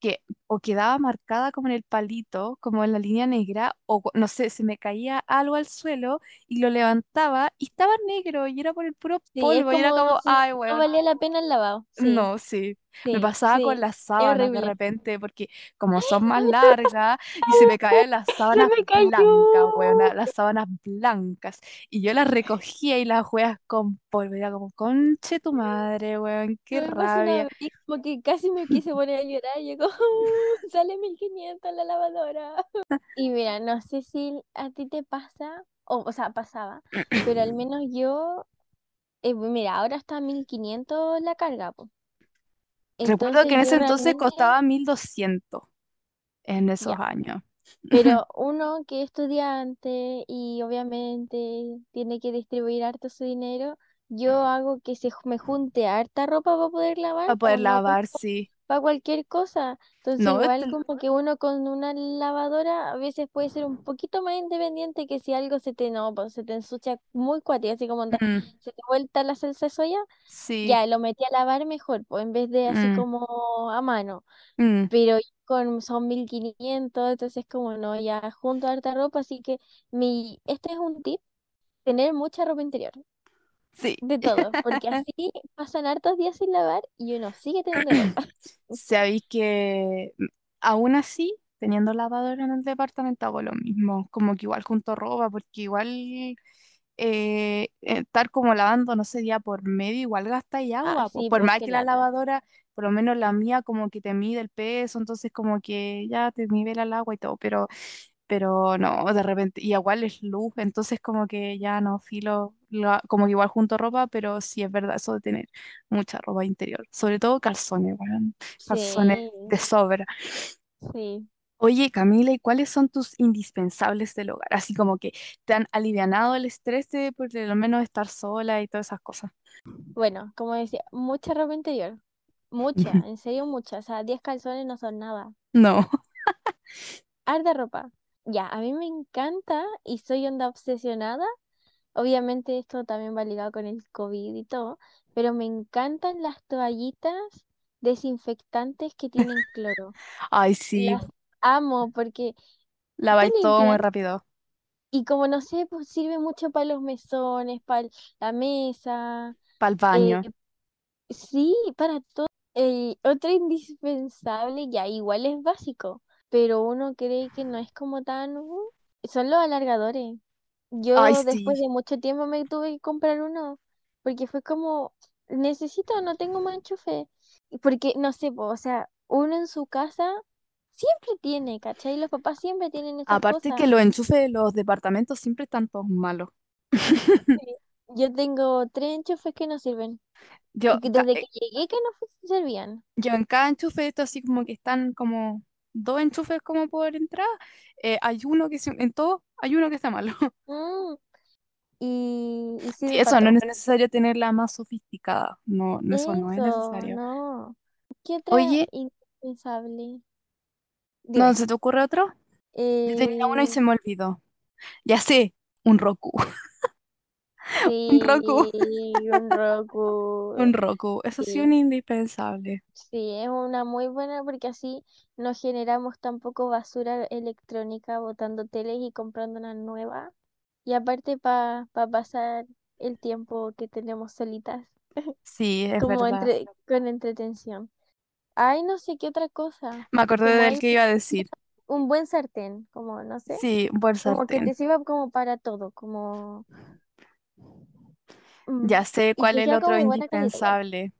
que o quedaba marcada como en el palito, como en la línea negra, o no sé, se me caía algo al suelo y lo levantaba y estaba negro y era por el puro Sí, polvo y era como ay, no weón, valía la pena el lavado, sí. no, sí. Me Sí, pasaba con sí, las es sábanas de horrible. repente, porque como *laughs* son más largas y se me caían las *laughs* Se sábanas me blancas, cayó. weona, las sábanas blancas. Y yo las recogía y las weas con polvo. Era como, conche tu madre, weón, qué me pasó una rabia. vez, como que casi me quise poner a llorar. Y yo como, *laughs* sale 1500 la lavadora. Y mira, no sé si a ti te pasa, o, o sea, pasaba, pero al menos yo, eh, mira, ahora está a 1500 la carga, po. Recuerdo que en ese entonces costaba 1200 en esos ya. años. Pero *laughs* uno que es estudiante y obviamente tiene que distribuir harto su dinero, yo hago que se me junte harta ropa para poder lavar, Para poder lavar, sí. Para cualquier cosa. Entonces No, igual este- como que uno con una lavadora a veces puede ser un poquito más independiente que si algo se te no, pues se te ensucia muy cuático, así como mm, se te vuelta la salsa de soya, sí. ya lo metí a lavar mejor, pues en vez de así mm, como a mano. Mm, pero con, son 1500 entonces como no, ya junto harta ropa, así que mi, este es un tip, tener mucha ropa interior, sí. de todo, porque *laughs* así pasan hartos días sin lavar y uno sigue teniendo ropa. *laughs* Sabéis que mm, aún así, teniendo lavadora en el departamento, hago lo mismo. Como que igual junto ropa, porque igual eh, estar como lavando, no sé, día por medio, igual gasta y Ah, agua. po. sí, Por pues más que la lata. lavadora, por lo menos la mía, como que te mide el peso, entonces como que ya te nivela el agua y todo, pero, pero no, de repente, y igual es luz, entonces como que ya no filo, la- como que igual junto ropa, pero sí es verdad eso de tener mucha ropa interior, sobre todo calzones, calzones Sí, de sobra. sí. Oye, Camila, ¿y cuáles son tus indispensables del hogar? Así como que te han alivianado el estrés de por lo menos estar sola y todas esas cosas. Bueno, como decía, mucha ropa interior, mucha, en serio mucha, o sea, 10 calzones no son nada. No. Harta ropa. Ya, a mí me encanta y soy onda obsesionada Obviamente esto también va ligado con el COVID y todo, pero me encantan las toallitas desinfectantes que tienen cloro. *laughs* Ay, sí, Las amo porque laváis todo muy rápido. y como no sé, pues sirve mucho para los mesones, para la mesa, Para el eh, baño. sí, para todo. Eh, otro indispensable, ya igual es básico, pero uno cree que no es como tan... uh, son los alargadores. Ay, Yo después sí. de mucho tiempo me tuve que comprar uno, porque fue como, necesito, no tengo más enchufe. Y Porque, no sé, po, o sea, uno en su casa siempre tiene, ¿cachai? Los papás siempre tienen esas Aparte cosas. que los enchufes de los departamentos siempre están todos malos. *laughs* Yo tengo tres enchufes que no sirven. Yo, Y que ca- desde eh, que llegué que no servían. yo en cada enchufe, esto así como que están como dos enchufes como por entrada, eh, hay uno que se- en todo hay uno que está malo. *laughs* Mm, y, Sí, eso no es necesario tenerla más sofisticada. No, no, eso no es necesario. no. ¿Qué otra Oye, indispensable? ¿no se te ocurre otro? Yo tenía uno y Eh, se me olvidó. Ya sé, un Roku. *laughs* Un Roku. Un Un Roku. *laughs* Roku. Eso sí, un indispensable. sí, es una muy buena porque así no generamos tampoco basura electrónica botando teles y comprando una nueva. Y aparte para pasar el tiempo que tenemos solitas, Sí, es *laughs* como verdad. entre, con entretención. Ay, no sé qué otra cosa. Me acordé del que iba a decir. un buen sartén, como no sé, Sí, un buen como que sartén. te sirva como para todo, como Ya sé y cuál que es el sea otro como de buena calidad igual. indispensable.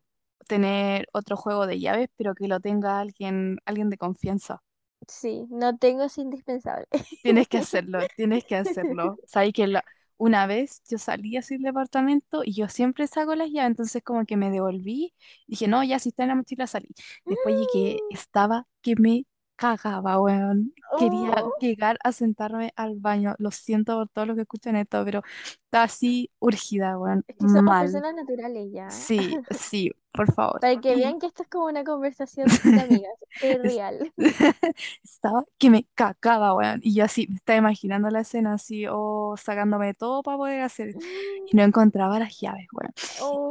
Tener otro juego de llaves, pero que lo tenga alguien, alguien de confianza. Sí, no tengo, es indispensable. Tienes que *laughs* hacerlo, tienes que hacerlo. Sabes que la- una vez yo salí así del departamento y yo siempre saco las llaves, entonces como que me devolví, dije, no, ya si está en la mochila salí. Después llegué, estaba que me cagaba, weón. Quería Oh, llegar a sentarme al baño. Lo siento por todo lo que escuchan esto, pero estaba así urgida, weón. es que somos Mal. personas naturales ya. Sí, *laughs* sí, por favor. Para que vean que esto es como una conversación de *laughs* amigas, es- real. *laughs* Estaba que me cagaba, weón. Y yo así, me estaba imaginando la escena así, o sacándome todo para poder hacer. Y no *gasps* encontraba las llaves, weón.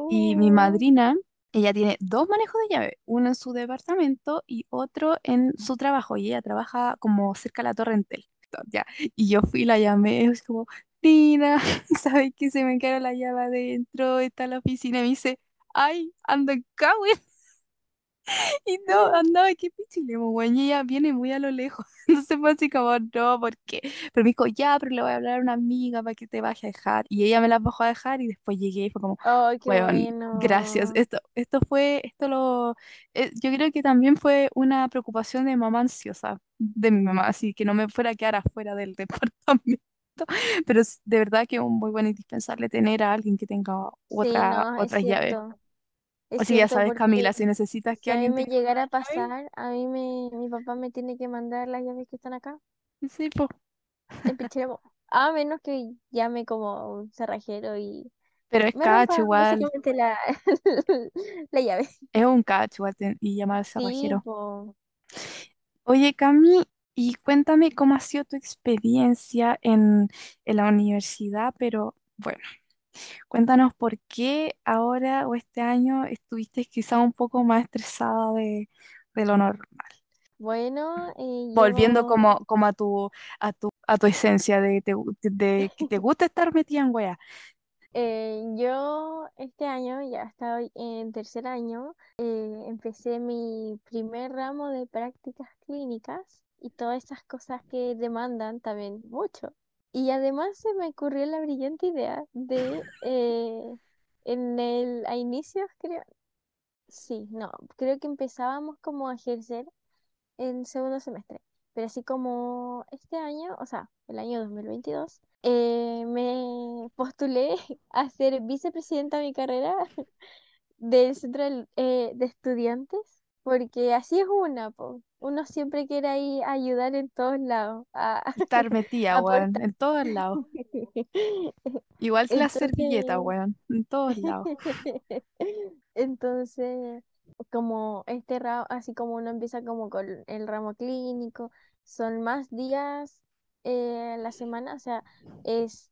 Y mi Oh, madrina, ella tiene dos manejos de llave, uno en su departamento y otro en su trabajo. Y ella trabaja como cerca de la Torre Entel. Ya. Y yo fui y la llamé, es como, Tina, *laughs* ¿sabes que se me quedó la llave adentro? Está en la oficina. Y me dice, ay, ando en Cagüe. *laughs* Y no, andaba que pichilemo, weón, y ella viene muy a lo lejos. *laughs* Entonces fue así como, no, ¿por qué? Pero me dijo, ya, pero le voy a hablar a una amiga para que te baje a dejar. Y ella me la bajó a dejar y después llegué y fue como, Oh, qué weón, gracias. bueno. Esto, esto fue, esto lo, eh, yo creo que también fue una preocupación de mamá ansiosa, de mi mamá, así que no me fuera a quedar afuera del *laughs* departamento. Pero de verdad que es un muy buen indispensable tener a alguien que tenga Sí, otra, no, es otras llaves. Es que ya sabes, Camila, si necesitas si que a mí alguien me te llegara a pasar, a mí me, mi papá me tiene que mandar las llaves que están acá sí, Pichilemu. A menos que llame como un cerrajero y Pero es cacho igual, la, *laughs* la llave. es un cacho igual y llamar al cerrajero. po. Oye, Cami, y cuéntame cómo ha sido tu experiencia en, en la universidad, pero bueno, cuéntanos por qué ahora o este año estuviste quizá un poco más estresada de, de lo normal. Bueno, eh, Volviendo llevo, como, como a tu, a tu, a tu esencia de, te de que te gusta estar metida en wea. eh, yo este año ya estoy en tercer año, eh, empecé mi primer ramo de prácticas clínicas y todas esas cosas que demandan también mucho. Y además se me ocurrió la brillante idea de, eh, en el, a inicios creo, sí, no, creo que empezábamos como a ejercer en segundo semestre. Pero así como este año, o sea, el año 2022, eh, me postulé *laughs* a ser vicepresidenta de mi carrera del centro del- eh, de estudiantes, porque así es una, po. Uno siempre quiere ahí ayudar en todos lados, a, Estar metida, *laughs* weón, en todos lados. *laughs* Igual que la servilleta, Entonces, weón, en todos lados. *laughs* Entonces, como este ramo, así como uno empieza como con el ramo clínico, son más días eh, a la semana, o sea, es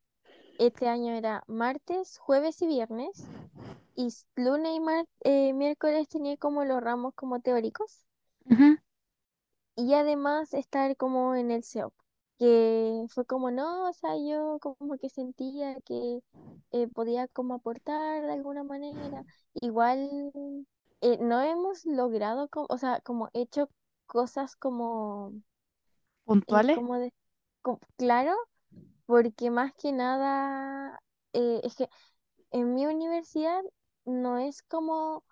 este año era martes, jueves y viernes, y lunes y mar- eh, miércoles tenía como los ramos como teóricos, Ujú. y además estar como en el SEOP, que fue como, no, o sea, yo como que sentía que eh, podía como aportar de alguna manera. Igual eh, no hemos logrado, co- o sea, como hecho cosas como, eh, ¿Puntuales? como de, co- claro, porque más que nada, eh, es que en mi universidad no es como,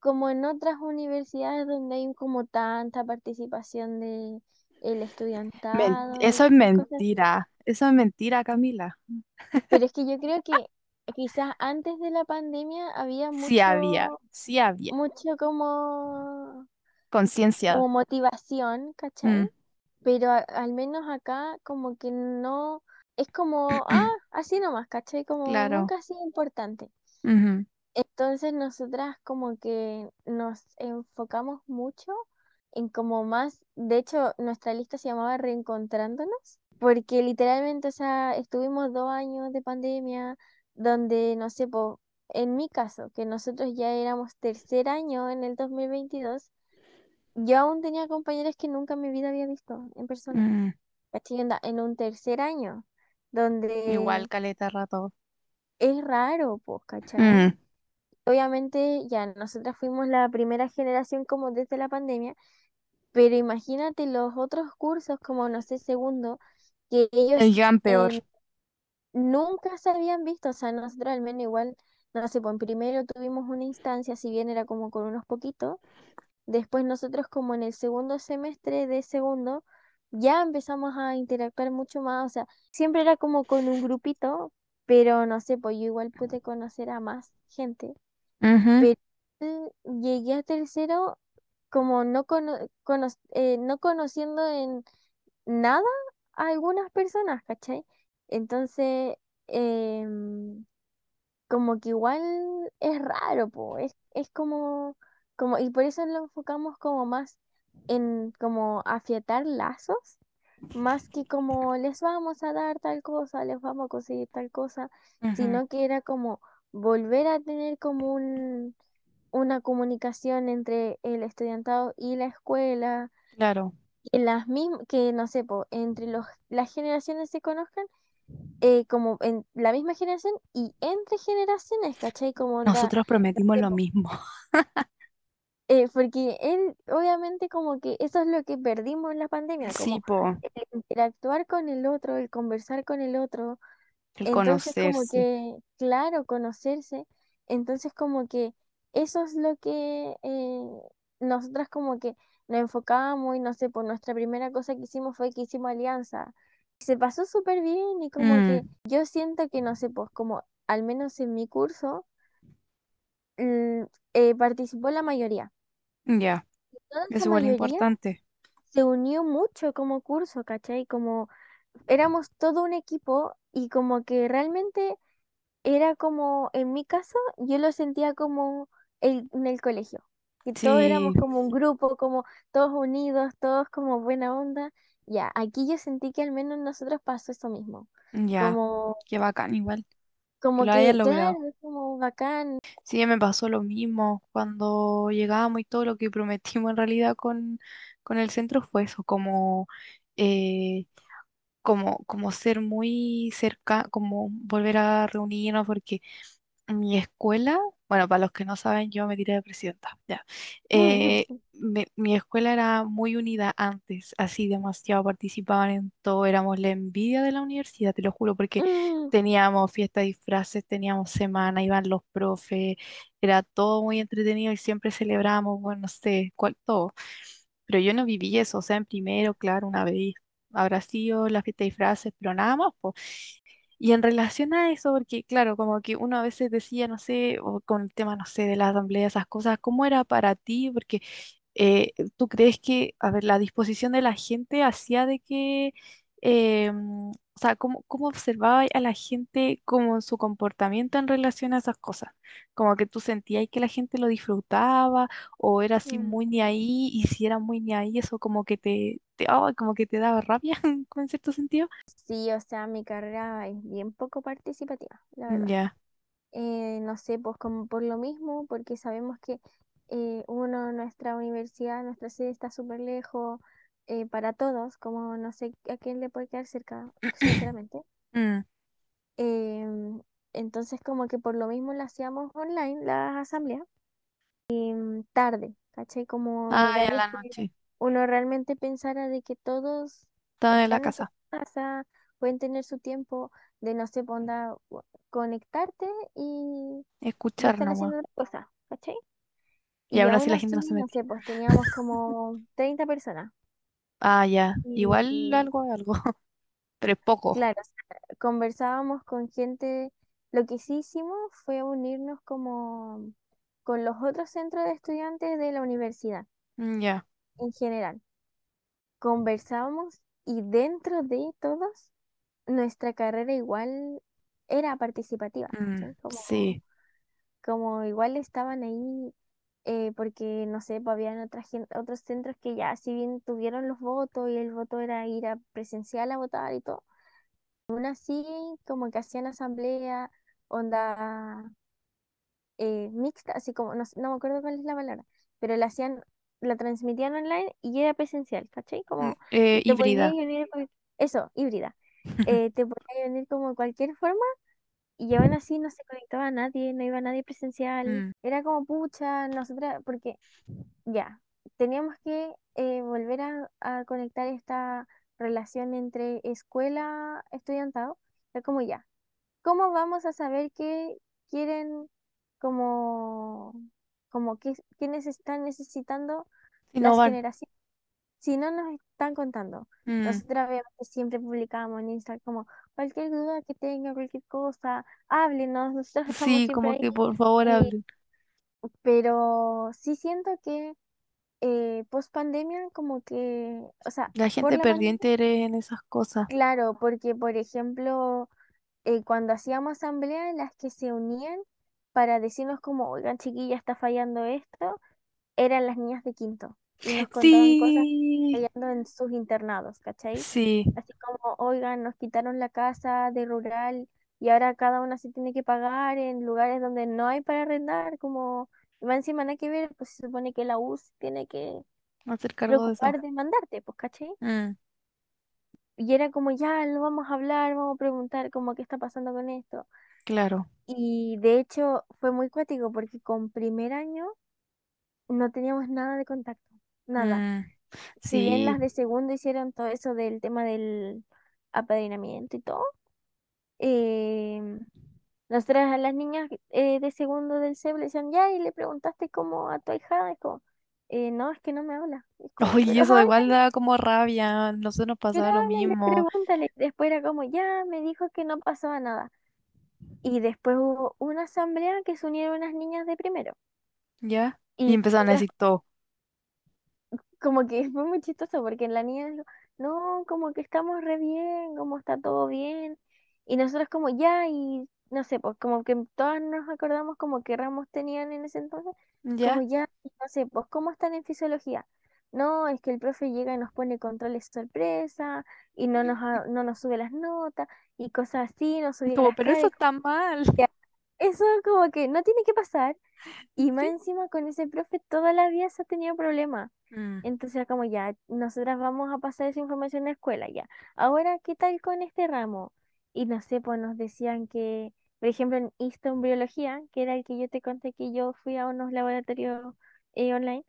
como en otras universidades donde hay como tanta participación de el estudiantado eso es mentira. Eso es mentira, Camila. Pero es que yo creo *laughs* que quizás antes de la pandemia había Sí había, mucho, sí había. mucho como, Conciencia. como motivación, ¿cachai? Mm, Pero a- al menos acá como que no, es como, *clears throat* ah, así nomás, ¿cachai? Como claro. nunca ha sido importante. Entonces nosotras como que nos enfocamos mucho en como más, de hecho nuestra lista se llamaba Reencontrándonos, porque literalmente, o sea, estuvimos dos años de pandemia donde, no sé, po, en mi caso, que nosotros ya éramos tercer año en el 2022, yo aún tenía compañeras que nunca en mi vida había visto en persona, Mm, En un tercer año, igual donde caleta rato. es raro, pues, ¿cachai? Mm, Obviamente ya nosotras fuimos la primera generación como desde la pandemia, pero imagínate los otros cursos como, no sé, segundo, que ellos llegan peor. eh, nunca se habían visto, o sea, nosotros al menos igual, no sé, pues en primero tuvimos una instancia, si bien era como con unos poquitos, después nosotros como en el segundo semestre de segundo, ya empezamos a interactuar mucho más, o sea, siempre era como con un grupito, pero no sé, pues yo igual pude conocer a más gente pero llegué a tercero como no, cono- cono- eh, no conociendo en nada a algunas personas, ¿cachai? Entonces, em, como que igual es raro, po, es, es como, como, y por eso lo enfocamos como más en como afiatar lazos, más que como les vamos a dar tal cosa, les vamos a conseguir tal cosa, sino que era como volver a tener como un una comunicación entre el estudiantado y la escuela, claro. que las mismas, que no sé, po, entre los, las generaciones se conozcan, eh, como en la misma generación y entre generaciones, ¿cachai? Como Nosotros no prometimos lo mismo. *laughs* Eh, porque él, obviamente, como que eso es lo que perdimos en la pandemia, Sí, como po, el interactuar con el otro, el conversar con el otro. el Entonces, como conocerse. que, claro, conocerse. Entonces, como que eso es lo que eh, nosotras como que nos enfocábamos y no sé, por nuestra primera cosa que hicimos fue que hicimos alianza. Se pasó súper bien y como que Mm, yo siento que, no sé, pues como al menos en mi curso mm, eh, participó la mayoría. ya, Toda es esa igual mayoría importante. se unió mucho como curso, ¿cachai? Como éramos todo un equipo y como que realmente era como, en mi caso, yo lo sentía como el- en el colegio, que todos Sí, éramos como un grupo, como todos unidos, todos como buena onda. Ya, aquí yo sentí que al menos nosotros pasó eso mismo, ya, como, qué bacán igual, como lo que, claro, logrado. es como bacán. Sí, me pasó lo mismo cuando llegamos y todo lo que prometimos en realidad con, con el centro fue eso, como, eh, como, como ser muy cerca, como volver a reunirnos, porque Mi escuela, bueno, para los que no saben, yo me tiré de presidenta, ya. Eh, me- mi escuela era muy unida antes, así demasiado participaban en todo, éramos la envidia de la universidad, te lo juro, porque Mm, teníamos fiesta de disfraces, teníamos semana, iban los profes, era todo muy entretenido y siempre celebrábamos, bueno, no sé, cuál, todo. Pero yo no viví eso, o sea, en primero, claro, una vez habrá sido la fiesta de disfraces, pero nada más, pues. Y en relación a eso, porque claro, como que uno a veces decía, no sé, o con el tema, no sé, de la asamblea, esas cosas, ¿cómo era para ti? Porque eh, tú crees que, a ver, la disposición de la gente hacía de que, mm, o sea, ¿cómo, cómo observaba a la gente como su comportamiento en relación a esas cosas? Como que tú sentías que la gente lo disfrutaba o era así muy ni mm. ahí, y si era muy ni ahí, eso como que te, como que te daba rabia, *laughs* en cierto sentido. Sí, o sea, mi carrera es bien poco participativa, la verdad. Ya. eh, no sé, pues como por lo mismo, porque sabemos que eh, uno, nuestra universidad, nuestra sede está súper lejos eh, para todos, como no sé a quién le puede quedar cerca, *clears throat* sinceramente. Mm. Em, entonces como que por lo mismo la hacíamos online, las asambleas, em, tarde, ¿cachai? Como Ah, horarios la noche. uno realmente pensara de que todos en la están en su casa. pueden tener su tiempo de, no sé, onda, conectarte y a Escuchar nomás. haciendo otra cosa, ¿cachai? Y Y aún así la gente no se no metía. sé, pues teníamos como 30 personas. Ah, ya. Igual y, algo algo. *laughs* Pero es poco. claro, o sea, conversábamos con gente. Lo que sí hicimos fue unirnos como con los otros centros de estudiantes de la universidad Mm, Ya. en general. Conversábamos y dentro de todos, nuestra carrera igual era participativa, Mm, ¿cachai? Como sí. como igual estaban ahí, eh, porque no sé, pues habían otras otros centros que ya, si bien tuvieron los votos y el voto era ir a presencial a votar y todo, aún así como que hacían asamblea, onda eh, mixta, así como, no, me acuerdo cuál es la palabra, pero la hacían, la transmitían online y era presencial, ¿cachai? Mm, Como eh, híbrida. eso, híbrida. *laughs* Eh, te podías unir como cualquier forma y aún así no se conectaba a nadie, no iba nadie presencial. Mm, Era como pucha, nosotras, porque ya, teníamos que eh, volver a, a conectar esta relación entre escuela, estudiantado. Era como ya, ¿cómo vamos a saber qué quieren, como, como qué, están necesitando Si no las van. generaciones? Si no nos están contando. Mm, Nosotras obviamente siempre publicamos en Instagram como cualquier duda que tenga, cualquier cosa, háblenos, nosotros estamos sí, como ahí. que por favor hablen. pero sí siento que eh, post pandemia como que, o sea, La gente la perdió interés en esas cosas. claro, porque por ejemplo, eh, cuando hacíamos asambleas, las que se unían para decirnos como, oigan chiquilla, está fallando esto, eran las niñas de quinto y nos contaban cosas Sí, fallando en sus internados, ¿cachai? sí, Así como, oigan, nos quitaron la casa de rural y ahora cada una se tiene que pagar en lugares donde no hay para arrendar, como, y más encima nada que ver, pues se supone que la U se tiene que hacer cargo de eso. preocupar de mandarte, pues, ¿cachai? Mm, Y era como, ya, lo vamos a hablar, vamos a preguntar como qué está pasando con esto. claro. Y de hecho fue muy cuático porque con primer año no teníamos nada de contacto, nada. Mm, Si bien las de segundo hicieron todo eso del tema del apadrinamiento y todo, eh, nosotras a las niñas eh, de segundo del CEP le decían, ya, y le preguntaste cómo a tu hija, es como, "Eh, no, es que no me habla. Es *laughs* como, eso igual da como rabia. Nosotros nos pasaba lo háblale, mismo. pregúntale. Después era como, ya, me dijo que no pasaba nada. Y después hubo una asamblea que se unieron unas niñas de primero. ¿Ya? Y Y empezaron a decir todo. Como que *laughs* fue muy chistoso porque la niña no, como que estamos re bien, como está todo bien. Y nosotros como ya, y no sé, pues como que todas nos acordamos como que ramos tenían en ese entonces, como ¿Ya? ya, y no sé, pues cómo están en fisiología. No, es que el profe llega y nos pone controles sorpresa y no nos, *laughs* no nos sube las notas y cosas así, nos subía Como, pero eso caras. como, está mal. ya, Eso como que no tiene que pasar. Y más Sí. encima con ese profe toda la vida se ha tenido problemas. Mm, Entonces como ya, nosotras vamos a pasar esa información a la escuela ya. Ahora, ¿qué tal con este ramo? Y no sé, pues nos decían que, por ejemplo, en biología que era el que yo te conté que yo fui a unos laboratorios eh, online,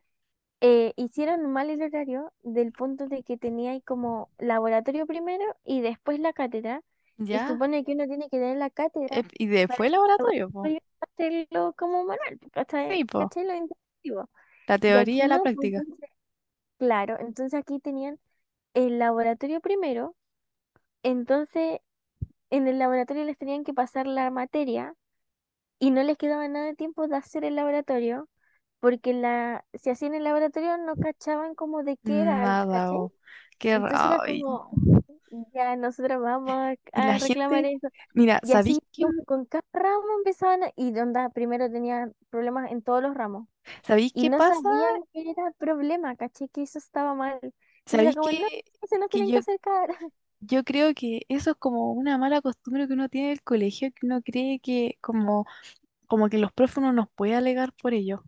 eh, hicieron mal el horario del punto de que tenía ahí como laboratorio primero y después la cátedra. ¿Ya? supone que uno tiene que tener la cátedra Ep- Y después el laboratorio, po. laboratorio hacerlo como manual, ¿cachai? Sí, po. ¿Cachai? Lo intensivo. La Y teoría aquí y la no, pues práctica. entonces, claro, entonces aquí tenían el laboratorio primero, entonces en el laboratorio les tenían que pasar la materia y no les quedaba nada de tiempo de hacer el laboratorio, porque la, si hacían el laboratorio no cachaban como de qué era, Nada, ¿cachai? Qué como, ya nosotros vamos a la a reclamar gente, eso. mira, Y ¿sabéis así qué? como con cada ramo empezaban a- y onda, primero tenía problemas en todos los ramos ¿Sabéis y qué no pasa? sabían que era problema, caché que eso estaba mal. ¿Sabéis como, no, qué? se nos Que tienen yo, que acercar. *laughs* yo creo que eso es como una mala costumbre que uno tiene en el colegio, que uno cree que como, como que los profes no nos puede alegar por ello.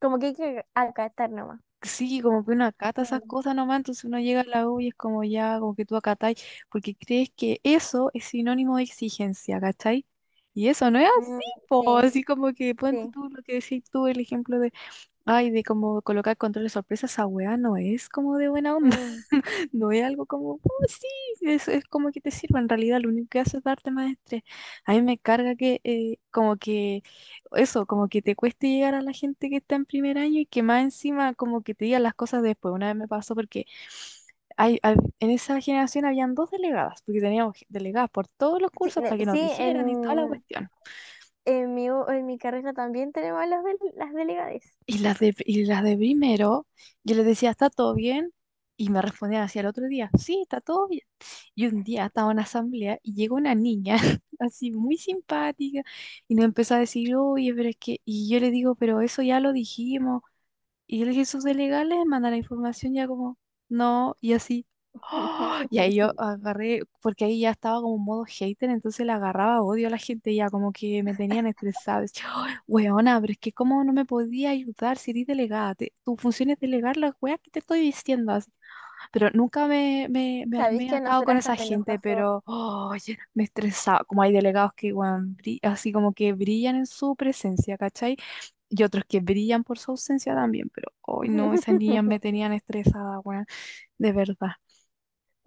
Como que hay que acatar nomás. Sí, como que uno acata esas Mm, cosas nomás, entonces uno llega a la U y es como ya, como que tú acatáis, porque crees que eso es sinónimo de exigencia, ¿cachai? Y eso no es mm, así, po, sí, así como que ponte sí. tú lo que decís tú, el ejemplo de, ay, de como colocar control de sorpresa, esa weá no es como de buena onda, *laughs* *laughs* no es algo como, oh, sí, es, es como que te sirva, en realidad lo único que hace es darte más estrés. A mí me carga que, eh, como que eso, como que te cueste llegar a la gente que está en primer año y que más encima como que te digan las cosas después. Una vez me pasó porque hay, hay- en esa generación habían dos delegadas, porque teníamos delegadas por todos los cursos para que nos sí, dijeran y toda la en, cuestión. En mi, en mi carrera también tenemos las, las delegades. Y las de, y las de primero, yo les decía, ¿está todo bien? Y me respondían así al otro día, sí, está todo bien. Y un día estaba en asamblea y llegó una niña *laughs* así muy simpática y nos empezó a decir, oye, pero es que, y yo le digo, pero eso ya lo dijimos. Y yo le dije, ¿sos de legales? Manda la información ya como, no, y así. ¡Ah! Y ahí yo agarré, porque ahí ya estaba como en modo hater, entonces le agarraba odio a la gente ya, como que me tenían estresada. Decía, "Ay, weona, pero es que cómo no me podía ayudar si eres delegada, te- tu función es delegar las weas que te estoy diciendo. así. Pero nunca me, me, me que a atado con esa gente, pero oye, me estresaba, como hay delegados que bri- así como que brillan en su presencia, ¿cachai? Y otros que brillan por su ausencia también, pero hoy no, esas niñas me *laughs* tenían estresada, weón, de verdad.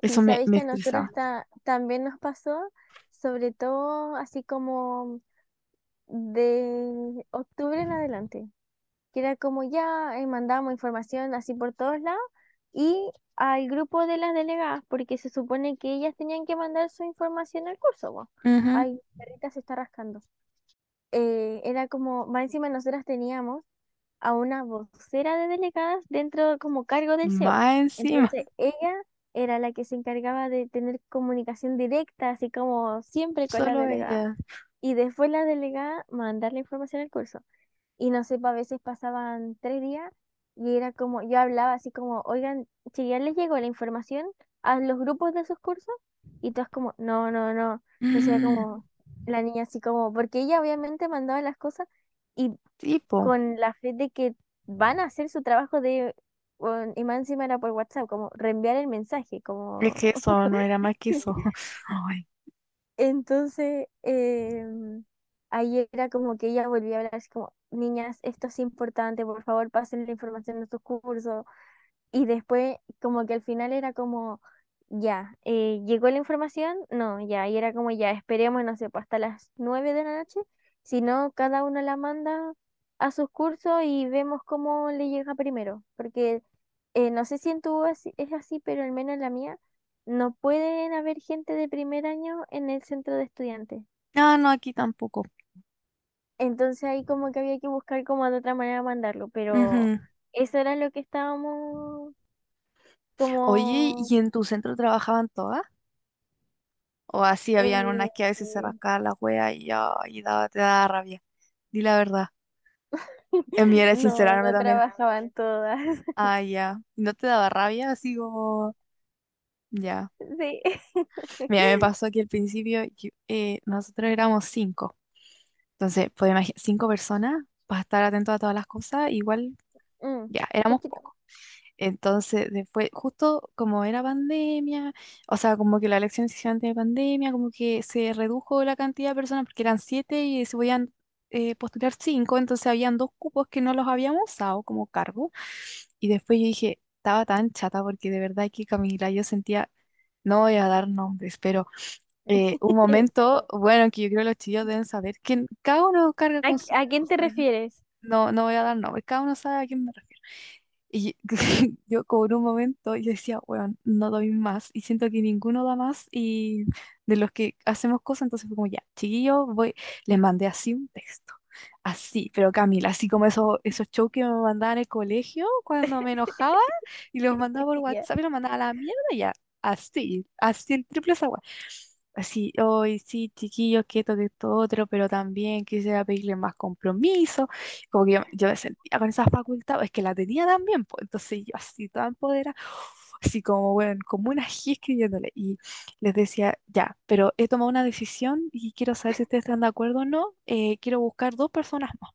Eso me, me que ta- también nos pasó, sobre todo así como de octubre en adelante. que era como ya eh, mandábamos información así por todos lados y al grupo de las delegadas, porque se supone que ellas tenían que mandar su información al curso. po. Ujú. Ay, mi perrita se está rascando. Eh, era como, más encima nosotras teníamos a una vocera de delegadas dentro como cargo del CEO. Encima, Entonces ella era la que se encargaba de tener comunicación directa, así como siempre con la delegada. ella. Y después la delegada mandar la información al curso. Y no sé, a veces pasaban tres días y era como, yo hablaba así como, oigan, si ya les llegó la información a los grupos de sus cursos, y todas como, no, no, no. Entonces *laughs* era como, la niña así como, porque ella obviamente mandaba las cosas y tipo, con la fe de que van a hacer su trabajo de, bueno, y más encima era por WhatsApp, como reenviar el mensaje, es como... que *laughs* eso no era más que *laughs* eso. *laughs* Ay, Entonces, em, ahí era como que ella volvía a hablar así como, niñas, esto es importante, por favor pasen la información de sus cursos. Y después como que al final era como, ya, eh, llegó la información, no, ya, y era como, ya, esperemos, no sé, pues hasta las nueve de la noche, si no, cada uno la manda a sus cursos y vemos cómo le llega primero, porque eh, no sé si en tu es así, pero al menos en la mía, no pueden haber gente de primer año en el centro de estudiantes. Ah, no, aquí tampoco. Entonces ahí como que había que buscar como de otra manera mandarlo, pero Ujú. eso era lo que estábamos Oye, como... ¿y en tu centro trabajaban todas? O así habían unas eh, que a veces se rascaban la wea y ya, y daba, te daba rabia. Di la verdad. *laughs* En mí era No, sincerarme no también. trabajaban todas. *laughs* Ah, ya. ¿No te daba rabia? Así como, ya. Sí. *laughs* Mira, me pasó que al principio yo- eh, nosotros éramos cinco. Entonces, pues imaginar, cinco personas para estar atento a todas las cosas, igual, Mm, ya, éramos chica. pocos. Entonces, después, justo como era pandemia, o sea, como que la elección se hizo antes de pandemia, como que se redujo la cantidad de personas porque eran siete y se podían eh, postular cinco, entonces habían dos cupos que no los habíamos usado como cargo. Y después yo dije, estaba tan chata porque de verdad que Camila, yo sentía, no voy a dar nombres, pero eh, un *laughs* momento, bueno, que yo creo que los chillos deben saber que cada uno carga ¿A, con sus a quién te refieres? No, no voy a dar nombres, cada uno sabe a quién me refiero. Y yo *laughs* como en un momento yo decía, bueno, no doy más y siento que ninguno da más y de los que hacemos cosas, entonces fue como ya, chiquillo, voy, les mandé así un texto, así, pero Camila, así como esos, esos shows que me mandaban en el colegio cuando me enojaba *laughs* y los mandaba por. WhatsApp y los mandaba a la mierda, ya, así, así el triple esa. Así, hoy sí, chiquillos, que esto, que esto, otro, pero también quisiera pedirle más compromiso como que yo, yo me sentía con esa facultad, es que la tenía también, pues entonces yo así toda empoderada, así como, bueno, como una G escribiéndole, y les decía, ya, pero he tomado una decisión y quiero saber si ustedes están de acuerdo o no, eh, quiero buscar dos personas más.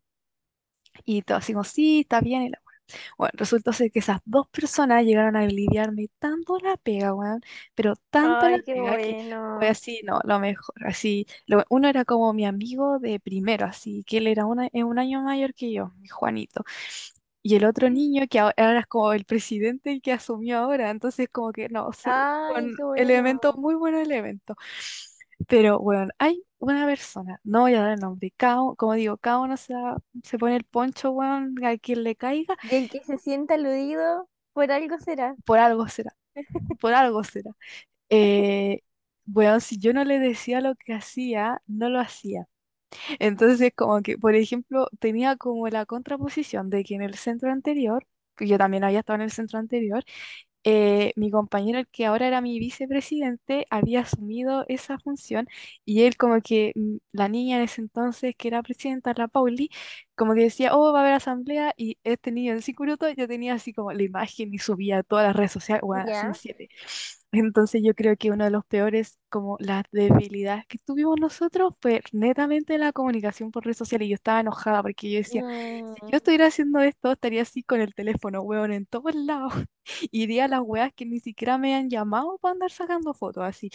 Y todo así como, sí, está bien, y la bueno, resulta ser que esas dos personas llegaron a aliviarme tanto la pega, weón, pero tanto la Ay, qué pega que fue bueno. así, no, lo mejor, así, lo- uno era como mi amigo de primero, así, que él era una, un año mayor que yo, Juanito, y el otro niño que ahora es como el presidente y que asumió ahora, entonces como que, no, se- Ay, elementos, bueno. muy buenos elementos, pero bueno, hay una persona, no voy a dar el nombre, como digo, cada uno se, da- se pone el poncho, weón, a quien le caiga, Y el que se sienta aludido, por algo será. por algo será. por algo será. *laughs* Eh, bueno, si yo no le decía lo que hacía, no lo hacía. Entonces, como que, por ejemplo, tenía como la contraposición de que en el centro anterior, que yo también había estado en el centro anterior, eh, mi compañero, el que ahora era mi vicepresidente, había asumido esa función y él como que mm, la niña en ese entonces, que era presidenta, la Pauli, como que decía, oh, va a haber asamblea y este niño en cinco minutos yo tenía así como la imagen y subía a todas las redes sociales, bueno, Ya. siete. Entonces yo creo que uno de los peores, como las debilidades que tuvimos nosotros fue netamente la comunicación por redes sociales y yo estaba enojada porque yo decía, si yo estuviera haciendo esto, estaría así con el teléfono, weón, en todos lados. *laughs* Iría a las weas que ni siquiera me han llamado para andar sacando fotos así.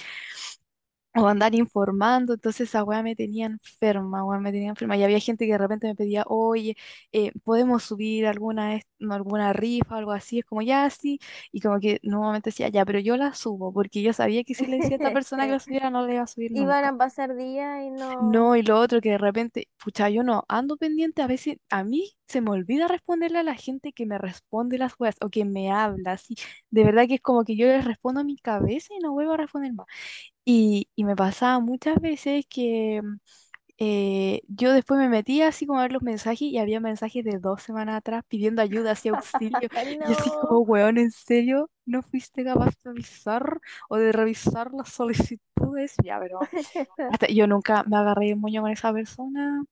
O andar informando, entonces esa weá me tenía enferma, weá, me tenía enferma. Y había gente que de repente me pedía, oye, eh, ¿podemos subir alguna, alguna rifa, algo así? Es como, ya, sí. Y como que normalmente decía, ya, pero yo la subo, porque yo sabía que si le decía a esta persona que la *laughs* subiera, no la iba a subir Iban nunca. a pasar días y no. No, y lo otro que de repente, pucha, yo no ando pendiente, a veces a mí se me olvida responderle a la gente que me responde las weas o que me habla, así. De verdad que es como que yo les respondo a mi cabeza y no vuelvo a responder más. Y, y me pasaba muchas veces que eh, yo después me metía así como a ver los mensajes y había mensajes de dos semanas atrás pidiendo ayuda, así auxilio. *laughs* Y así como, weón, ¿en serio? ¿No fuiste capaz de avisar o de revisar las solicitudes? Ya, pero *laughs* hasta yo nunca me agarré el moño con esa persona,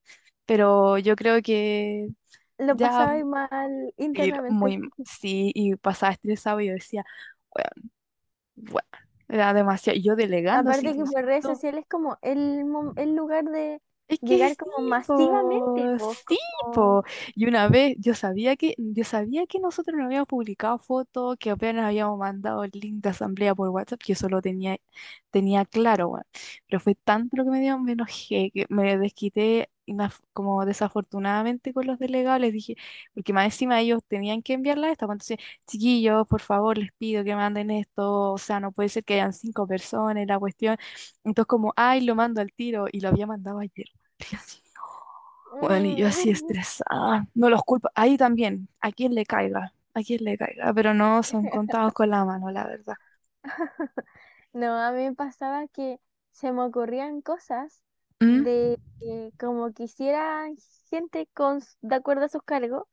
pero yo creo que Lo ya, pasaba mal sí, internamente. muy, sí, y pasaba estresado y yo decía, weón, bueno, era demasiado. Yo delegando Aparte que por redes sociales es como el, el lugar de Es que llegar sí, como masivamente, po, sí, po. Y una vez yo sabía que, yo sabía que nosotros no habíamos publicado fotos, que apenas habíamos mandado el link de asamblea por WhatsApp, que eso lo tenía, tenía claro, weón. Pero fue tanto lo que me dio, me enojé, que me desquité como desafortunadamente con los delegados les dije, porque más encima ellos tenían que enviarla esta, pues entonces, chiquillos, por favor, les pido que manden esto, o sea, no puede ser que hayan cinco personas, la cuestión. Entonces como, ay, lo mando al tiro y lo había mandado ayer. *laughs* Y así, bueno, y yo así Mm, *laughs* estresada, no los culpo, ahí también, a quien le caiga, a quien le caiga, pero no son contados *laughs* con la mano, la verdad. No, a mí me pasaba que se me ocurrían cosas ¿Mm? de eh, como quisiera gente con, de acuerdo a sus cargos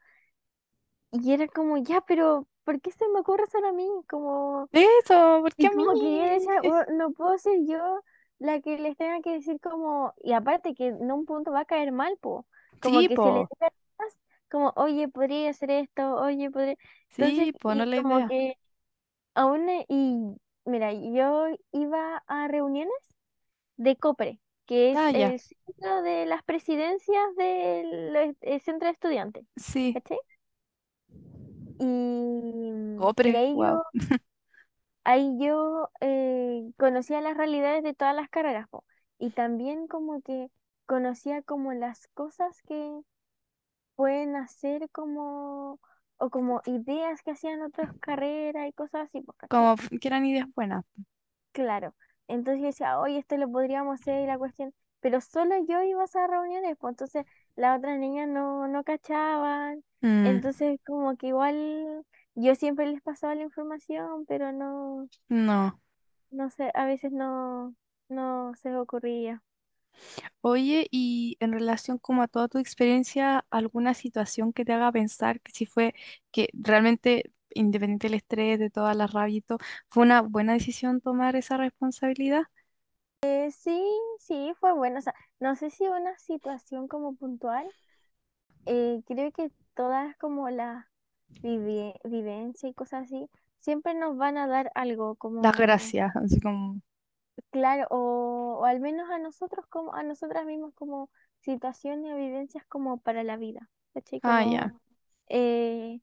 y era como, ya, pero ¿por qué se me ocurre solo a mí? Como, Eso, porque y a mí, como que yo decía, "Oh, *laughs* no puedo ser yo la que les tenga que decir como, y aparte que en un punto va a caer mal, po, como sí, que se le diga más, como, oye, podría hacer esto, oye, podría, entonces, sí, po, no y la como idea. que aún, eh, y mira, yo iba a reuniones de COPRE, que es Ah, el centro de las presidencias del el centro de estudiantes, sí, ¿cachai? Y, y copre, ahí wow. yo, ahí yo eh, conocía las realidades de todas las carreras, po, y también como que conocía como las cosas que pueden hacer como, o como ideas que hacían otras carreras y cosas así, ¿cachai? Como que eran ideas buenas. Claro. Entonces yo decía, oye, esto lo podríamos hacer y la cuestión, pero solo yo iba a esas reuniones, pues entonces las otras niñas no, no cachaban. Mm, Entonces como que igual yo siempre les pasaba la información, pero no, no. no sé, a veces no, no se ocurría. Oye, y en relación como a toda tu experiencia, ¿alguna situación que te haga pensar que si fue que realmente, independiente del estrés, de todas las rabia y todo, fue una buena decisión tomar esa responsabilidad? Eh, sí, sí, fue bueno. O sea, no sé si una situación como puntual, eh, creo que todas como la vivi- vivencia y cosas así, siempre nos van a dar algo Las como gracias, así como, Claro, o, o al menos a nosotros como a nosotras mismas como situaciones o vivencias como para la vida. ¿Cachai? ah, ya, Como eh,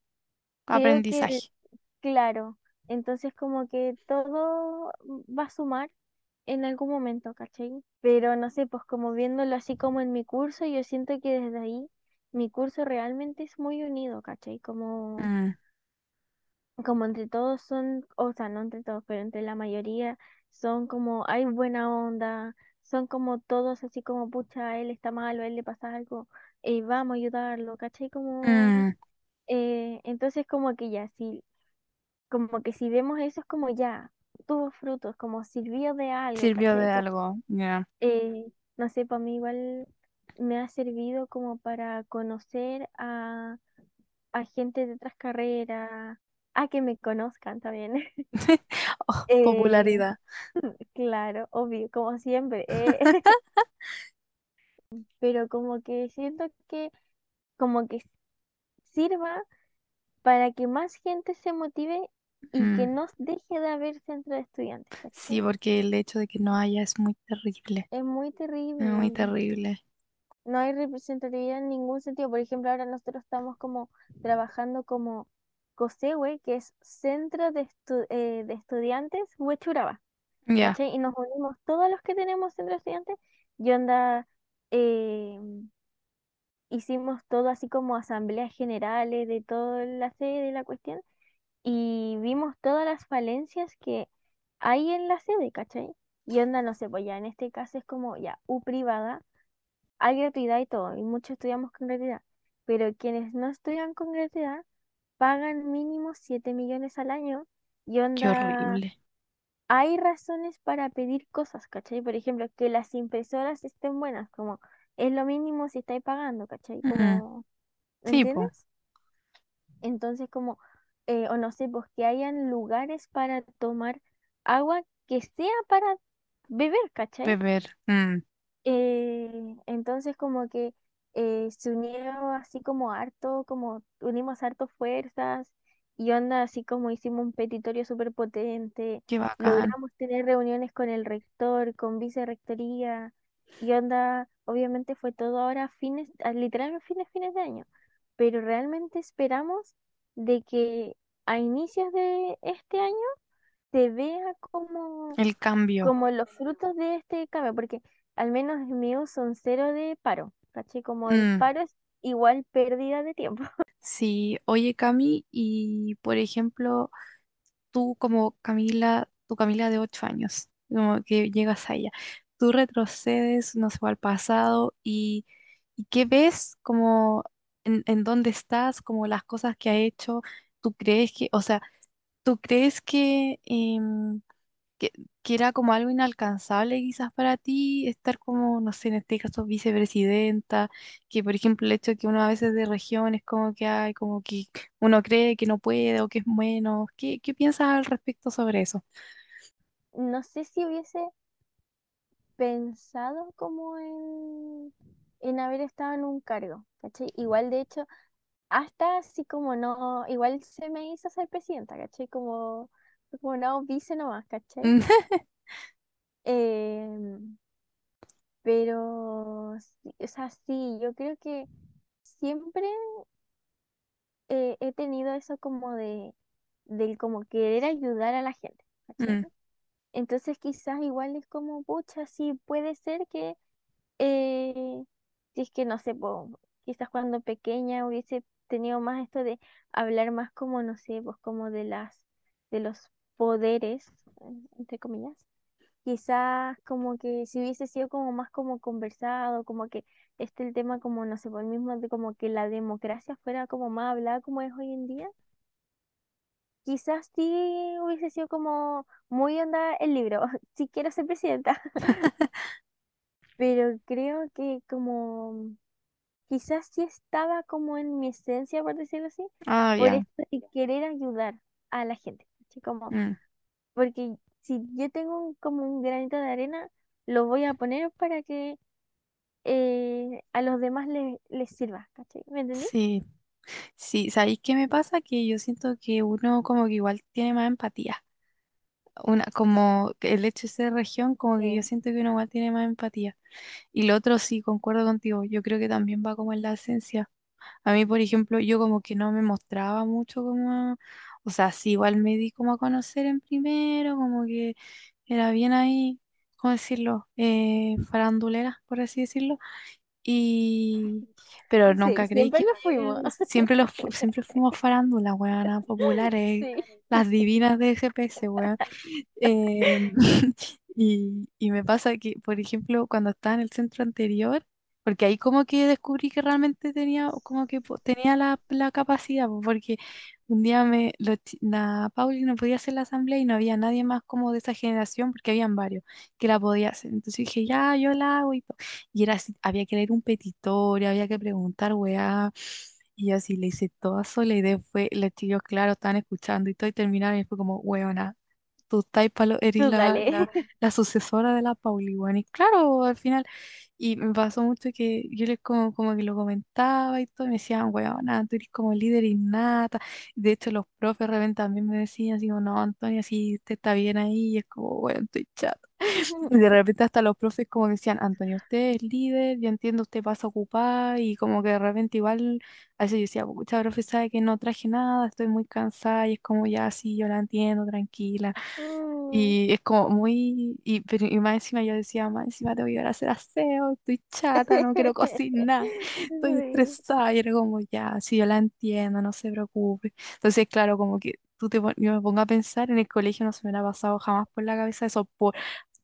creo que, aprendizaje. claro, entonces como que todo va a sumar en algún momento, ¿cachai? Pero no sé, pues como viéndolo así como en mi curso, yo siento que desde ahí mi curso realmente es muy unido, ¿cachai? Como Mm, como entre todos son, o sea, no entre todos, pero entre la mayoría son como, hay buena onda, son como todos así como, pucha, él está mal o a él le pasa algo, eh, vamos a ayudarlo, ¿cachai? Como, mm, eh, entonces como que ya, sí, como que si vemos eso es como ya, tuvo frutos, como sirvió de algo, sirvió ¿cachai? de algo, ya. eh, no sé, para mí igual me ha servido como para conocer a, a gente de otras carreras, a que me conozcan también. *laughs* Oh, *laughs* Eh, popularidad. *laughs* claro, obvio, como siempre, eh, pero como que siento que como que sirva para que más gente se motive y que no deje de haber centro de estudiantes, Sí, porque el hecho de que no haya es muy terrible, Es muy es muy terrible, terrible. no hay representatividad en ningún sentido. Por ejemplo, ahora nosotros estamos como trabajando como COSEHUE, que es Centro de, Estu- eh, de Estudiantes Huechuraba. ¿cachai? Y nos unimos todos los que tenemos centro de estudiantes y onda, eh, hicimos todo así como asambleas generales de toda la sede de la cuestión y vimos todas las falencias que hay en la sede, ¿cachai? Y onda, no sé, pues ya en este caso es como ya U privada, hay gratuidad y todo, y muchos estudiamos con gratuidad, pero quienes no estudian con gratuidad pagan mínimo 7 millones al año y qué onda horrible. hay razones para pedir cosas, ¿cachai? Por ejemplo, que las impresoras estén buenas, como es lo mínimo si estáis pagando, ¿cachai? Como, Sí, pues. Entonces, como, eh, o no sé, pues que hayan lugares para tomar agua que sea para beber, ¿cachai? beber. mm, Eh, entonces como que eh, se unieron así como harto, como unimos harto fuerzas y onda así como hicimos un petitorio súper potente, Qué bacán. logramos tener reuniones con el rector, con vicerrectoría y onda, obviamente fue todo ahora fines, literalmente fines, fines de año, pero realmente esperamos de que a inicios de este año se vea como El cambio. como los frutos de este cambio, porque al menos en mío son cero de paro, ¿cachai? Como el Mm, paro es igual pérdida de tiempo. *laughs* sí, oye Cami, y por ejemplo, tú como Camila, tu Camila de ocho años, como que llegas a ella, tú retrocedes, no sé, al pasado y, y ¿qué ves como en, en dónde estás, como las cosas que ha hecho? ¿Tú crees que, o sea, tú crees que, em, que, que era como algo inalcanzable quizás para ti estar como, no sé, en este caso vicepresidenta, que por ejemplo el hecho de que uno a veces de regiones como que hay, como que uno cree que no puede o que es bueno, ¿qué, qué piensas al respecto sobre eso? No sé si hubiese pensado como en, en haber estado en un cargo, ¿cachai? Igual de hecho, hasta así como no, igual se me hizo ser presidenta, ¿cachai? Como, como no, vice nomás, ¿cachai? *laughs* Em, pero, o sea, sí, yo creo que siempre eh, he tenido eso como de, del como querer ayudar a la gente, ¿cachai? Mm, Entonces quizás igual es como, pucha, sí, puede ser que, eh, si es que no sé, quizás cuando pequeña hubiese tenido más esto de hablar más como, no sé, pues como de las, de los poderes, entre comillas. Quizás como que si hubiese sido como más como conversado, como que este el tema como, no sé, por el mismo de como que la democracia fuera como más hablada como es hoy en día, quizás sí hubiese sido como muy onda el libro, *laughs* si quiero ser presidenta, *laughs* *laughs* pero creo que como quizás sí estaba como en mi esencia, por decirlo así, Ah, por ya. esto de querer ayudar a la gente, así como, mm, porque si yo tengo un- como un granito de arena, lo voy a poner para que eh, a los demás les, les sirva, ¿cachai? ¿Me entendí? Sí, sí, ¿sabéis qué me pasa? Que yo siento que uno como que igual tiene más empatía. Una, como que el hecho de ser región, como que yo Sí. siento que uno igual tiene más empatía. Y lo otro sí, concuerdo contigo, yo creo que también va como en la esencia. A mí, por ejemplo, yo como que no me mostraba mucho como, o sea, sí, igual me di como a conocer en primero, como que era bien ahí, ¿cómo decirlo? Eh, farandulera, por así decirlo. Y, pero Sí, nunca creí siempre que lo fuimos. *laughs* siempre los, fu- siempre fuimos farándula, weón, populares, Sí. las divinas de GPS, weón. Eh, *laughs* y, y me pasa que, por ejemplo, cuando estaba en el centro anterior, porque ahí como que descubrí que realmente tenía, como que po- tenía la, la capacidad, po, porque un día me, chi- la Pauli no podía hacer la asamblea y no había nadie más como de esa generación, porque habían varios que la podía hacer. Entonces dije, ya, yo la hago y todo. Y era así, había que leer un petitorio, había que preguntar, weá. Y yo así le hice toda sola y después los chicos, claro, estaban escuchando y todo y terminaron y fue como, weona tú estás palo, eres Tú la, dale. la, la sucesora de la Pauli, weón. Y claro, al final, y me pasó mucho que yo les como, como que lo comentaba y todo, y me decían, weón, tú eres como líder innata. De hecho, los profes de repente también me decían, así como, no, Antonio, si usted está bien ahí, y es como, weón, estoy chato. *laughs* Y de repente hasta los profes como que decían, Antonio, usted es líder, yo entiendo, usted pasa ocupada, y como que de repente igual, a veces yo decía, pucha, profe, sabe que no traje nada, estoy muy cansada, y es como, ya, sí, yo la entiendo, tranquila. Mm. Y es como muy, y, pero, y más encima yo decía, más encima tengo que ir a hacer aseo, estoy chata, no quiero cocinar, *laughs* estoy estresada, y era como, ya, sí, yo la entiendo, no se preocupe. Entonces, claro, como que tú te, pon- yo me pongo a pensar, en el colegio no se me hubiera pasado jamás por la cabeza eso, por,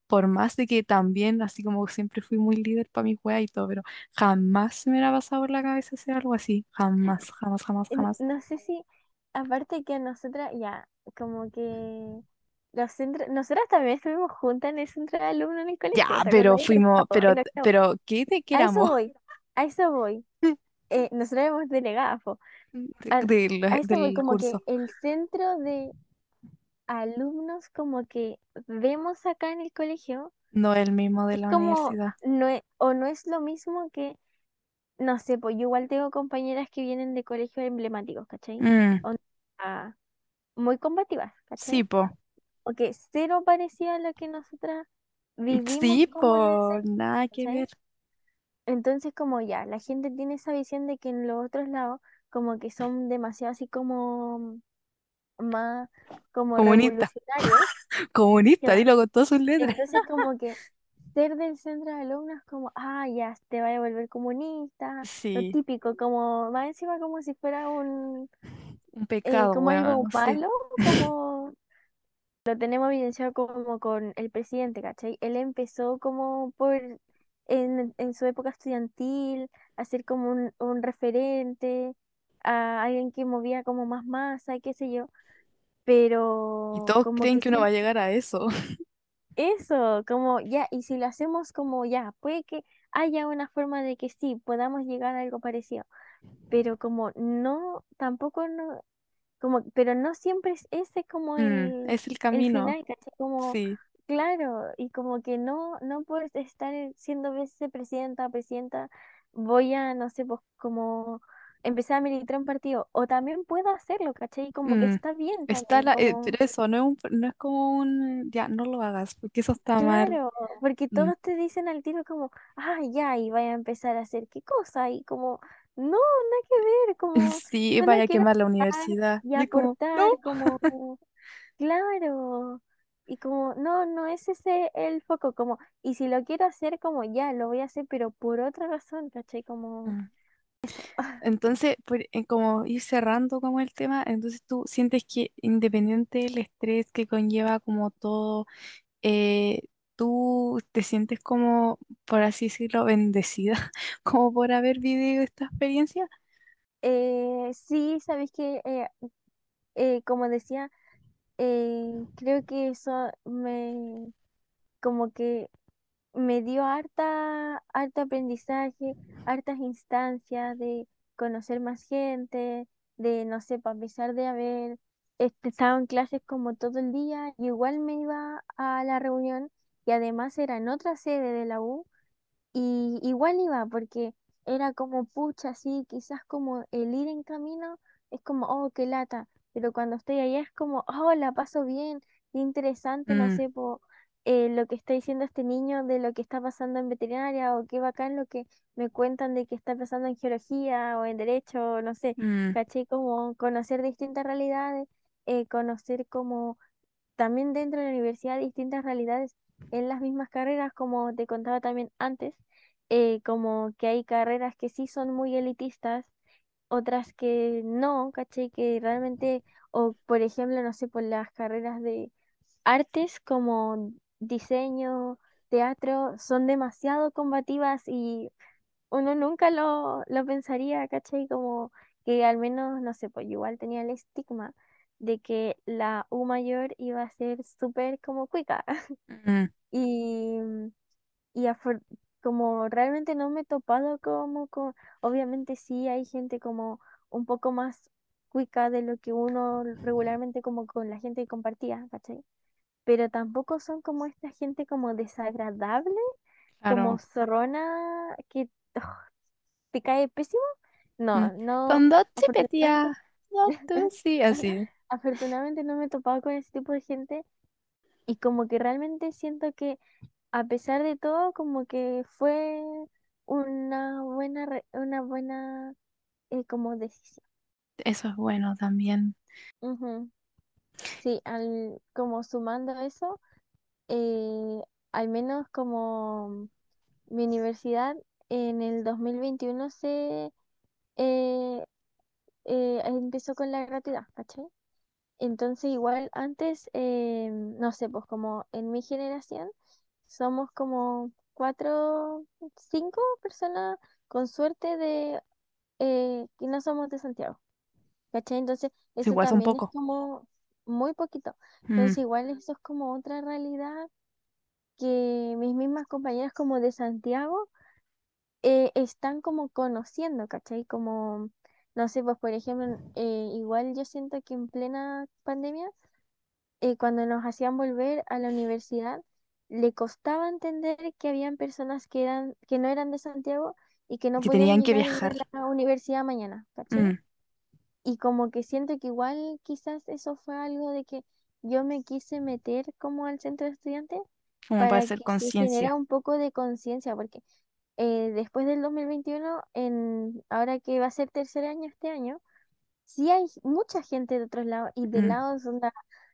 por más de que también, así como siempre fui muy líder para mi weas y todo, pero jamás se me hubiera pasado por la cabeza hacer algo así, jamás, jamás, jamás, N- jamás. No sé si, aparte que a nosotras, ya, como que los centros, nosotras también estuvimos juntas en el centro de alumnos en el Ya, colegio, ¿te pero fuimos, pero, pero, ¿qué de qué A eso voy, a eso voy. *laughs* Eh, nosotros éramos delegadas, po. de- A, a del, voy, como que el centro de alumnos como que vemos acá en el colegio No el mismo de es la como, universidad. no es, o no es lo mismo que, no sé, pues yo igual tengo compañeras que vienen de colegios emblemáticos, ¿cachai? Mm, Onda, muy combativas, sí, ¿cachai? po. O que cero parecía a lo que nosotras vivimos Sí, como en el po. centro, Nada que ¿cachai? ver. Entonces como ya, la gente tiene esa visión de que en los otros lados como que son demasiado así como más como Comunista. revolucionarios, *laughs* Comunista, claro. dilo con todas sus letras. Entonces como *laughs* que ser del centro de alumnos como, ah, ya te vaya a volver comunista, lo Sí, típico, como más encima como si fuera un, un eh, pecado, como algo no sé. malo, como lo tenemos evidenciado como con el presidente, ¿cachai? Él empezó como por, en, en su época estudiantil, a ser como un, un referente, a alguien que movía como más masa y qué sé yo, Y pero todos como creen que uno va a llegar a eso. *laughs* eso, como ya, y si lo hacemos como ya, puede que haya una forma de que sí, podamos llegar a algo parecido, pero como no, tampoco no, como, pero no siempre es ese como Mm, el, es el el camino, final, ¿cachai? Como, sí. claro, y como que no, no por estar siendo vicepresidenta, presidenta, voy a, no sé, pues como empezar a militar un partido, o también puedo hacerlo, ¿cachai? Como que Mm, está bien está también, la, eh, como eso no es un- no es como un, ya, no lo hagas, porque eso está mal. Claro, porque Mm, todos te dicen al tiro como, ah, ya, y vaya a empezar a hacer qué cosa, y como, no, nada que ver, como, *laughs* Sí, vaya a quemar la universidad. y como, no. aportar, como, claro, y como, no, no es ese el foco, como, y si lo quiero hacer, como, ya, lo voy a hacer, pero por otra razón, ¿cachai? Como, Mm. *laughs* Entonces, por- eh, como ir cerrando como el tema, entonces tú sientes que independiente del estrés que conlleva como todo, eh, tú te sientes como, por así decirlo, bendecida, *laughs* como por haber vivido esta experiencia. Eh, sí, sabes que, eh, eh, como decía, eh, creo que eso me, como que me dio harta, harto aprendizaje, hartas instancias de conocer más gente, de, no sé, a pesar de haber este, estado en clases como todo el día, igual me iba a la reunión y además era en otra sede de la U y igual iba, porque era como pucha, así, quizás como el ir en camino es como, oh, qué lata, pero cuando estoy allá es como, oh, la paso bien, qué interesante, no Mm, sé, po, eh, lo que está diciendo este niño de lo que está pasando en veterinaria, o qué bacán lo que me cuentan de que está pasando en geología o en derecho, no sé, mm, caché como conocer distintas realidades, eh, conocer como también dentro de la universidad distintas realidades en las mismas carreras, como te contaba también antes, eh, como que hay carreras que sí son muy elitistas, otras que no, ¿cachai? Que realmente, o por ejemplo, no sé, por las carreras de artes como diseño, teatro, son demasiado combativas y uno nunca lo, lo pensaría, ¿cachai? Como que al menos, no sé, pues igual tenía el estigma de que la U mayor iba a ser súper como cuica. *laughs* mm, Y, y como realmente no me he topado como con, obviamente sí hay gente como un poco más cuica de lo que uno regularmente como con la gente que compartía, ¿cachai? Pero tampoco son como esta gente como desagradable, como zorrona que te cae pésimo. Mm. No, no, Con dos chipetías, dos tú, sí, así. Afortunadamente no me he topado con ese tipo de gente y como que realmente siento que a pesar de todo, como que fue una buena, re- una buena eh, como decisión. Eso es bueno también. Sí, al, como sumando eso, eh, al menos como mi universidad en el 2021 se eh, eh, empezó con la gratuidad, ¿cachai? Entonces igual antes, eh, no sé, pues como en mi generación somos como cuatro, cinco personas con suerte de eh, que no somos de Santiago, ¿cachai? Entonces eso igual también es pocos. como muy poquito. Mm, Entonces igual eso es como otra realidad que mis mismas compañeras como de Santiago eh, están como conociendo, ¿cachai? Como, no sé, pues por ejemplo, eh, igual yo siento que en plena pandemia eh, cuando nos hacían volver a la universidad, le costaba entender que habían personas que eran, que no eran de Santiago y que no que podían tenían que viajar. a la universidad mañana. Mm, Y como que siento que igual quizás eso fue algo de que yo me quise meter como al centro de estudiantes como para para hacer conciencia. un poco de conciencia, porque eh, después del 2021, en, ahora que va a ser tercer año este año, sí hay mucha gente de otros lados y de Mm, lados onda,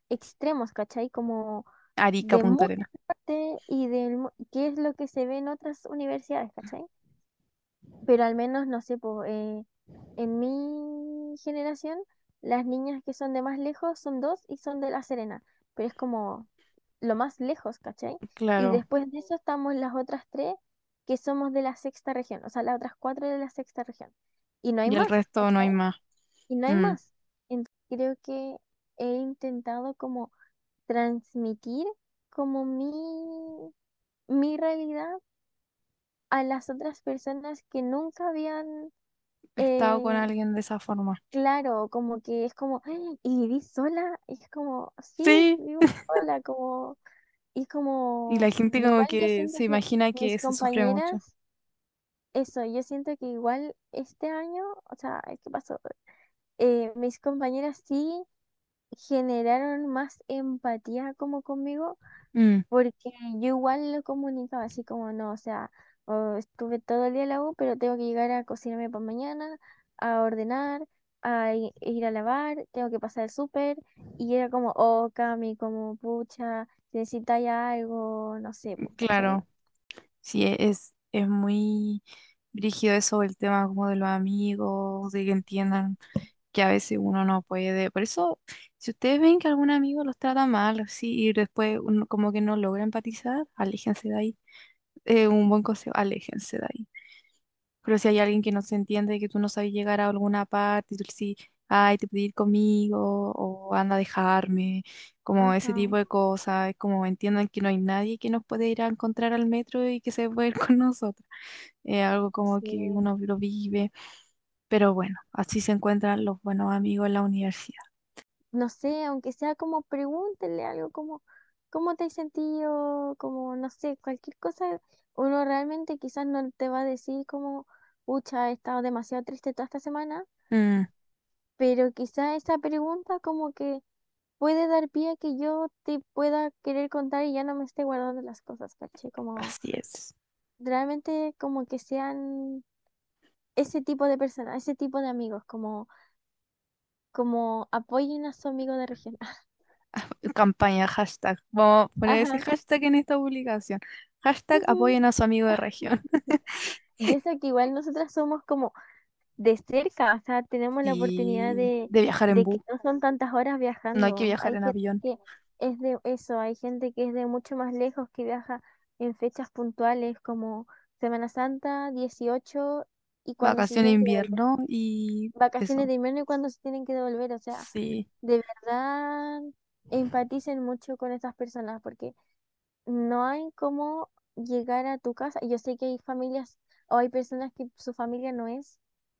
extremos, ¿cachai? Como Arica, de Punta parte y de qué es lo que se ve en otras universidades, ¿cachai? Pero al menos, no sé, eh, en mi generación, las niñas que son de más lejos son dos y son de La Serena, pero es como lo más lejos, ¿cachai? Y después de eso estamos las otras tres que somos de la sexta región, o sea, las otras cuatro de la sexta región. Y no hay Y el más, resto no hay más. Y no hay Mm, más. Entonces creo que he intentado como transmitir como mi, mi realidad a las otras personas que nunca habían, estado con eh, alguien de esa forma. claro, como que es como, "Ay, ¿y vivís sola? Y es como, sí, Sí. vivo sola, como, y Y la como, gente como que se imagina que se sufre mucho. eso, yo siento que igual este año, o sea, ¿qué pasó? Eh, mis compañeras sí generaron más empatía como conmigo Mm, Porque yo igual lo comunicaba así como no, o sea, o estuve todo el día en la U, pero tengo que llegar a cocinarme para mañana, a ordenar, a ir a lavar, tengo que pasar el súper, y era como, oh, Cami, como pucha, necesitáis algo, no sé, pues, ¿cachai? claro. Sí, e- es, es muy brígido eso, el tema como de los amigos, de que entiendan que a veces uno no puede. Por eso, si ustedes ven que algún amigo los trata mal, así, y después uno como que no logra empatizar, aléjense de ahí. Eh, un buen consejo, aléjense de ahí. Pero si hay alguien que no se entiende, que tú no sabes llegar a alguna parte, y tú dices, ay, te puedo ir conmigo, o anda a dejarme, como ese Ajá, tipo de cosas, es como entiendan que no hay nadie que nos puede ir a encontrar al metro y que se puede ir *laughs* con nosotros. Es algo como que sí. uno lo vive, pero bueno, así se encuentran los buenos amigos en la universidad. No sé, aunque sea como pregúntenle algo como, ¿cómo te has sentido? Como, no sé, cualquier cosa, uno realmente quizás no te va a decir como, pucha, he estado demasiado triste toda esta semana Mm, pero quizá esa pregunta como que puede dar pie a que yo te pueda querer contar y ya no me esté guardando las cosas, ¿caché? Como así es. realmente como que sean ese tipo de personas, ese tipo de amigos, como, como apoyen a su amigo de región. *laughs* Campaña, hashtag. Vamos a poner ese Ajá. hashtag en esta publicación. Hashtag ujú. apoyen a su amigo de región. *laughs* Y eso *laughs* que igual nosotras somos como de cerca, o sea, tenemos la oportunidad de, de viajar en de que bus. no son tantas horas No hay que viajando. viajar Hay en avión. es de eso, hay gente que es de mucho más lejos, que viaja en fechas puntuales como Semana Santa, 18 y Vacaciones de invierno y Vacaciones eso. de invierno y cuando se tienen que devolver, o sea, Sí. de verdad empaticen mucho con esas personas porque no hay cómo llegar a tu casa. Yo sé que hay familias o hay personas que su familia no es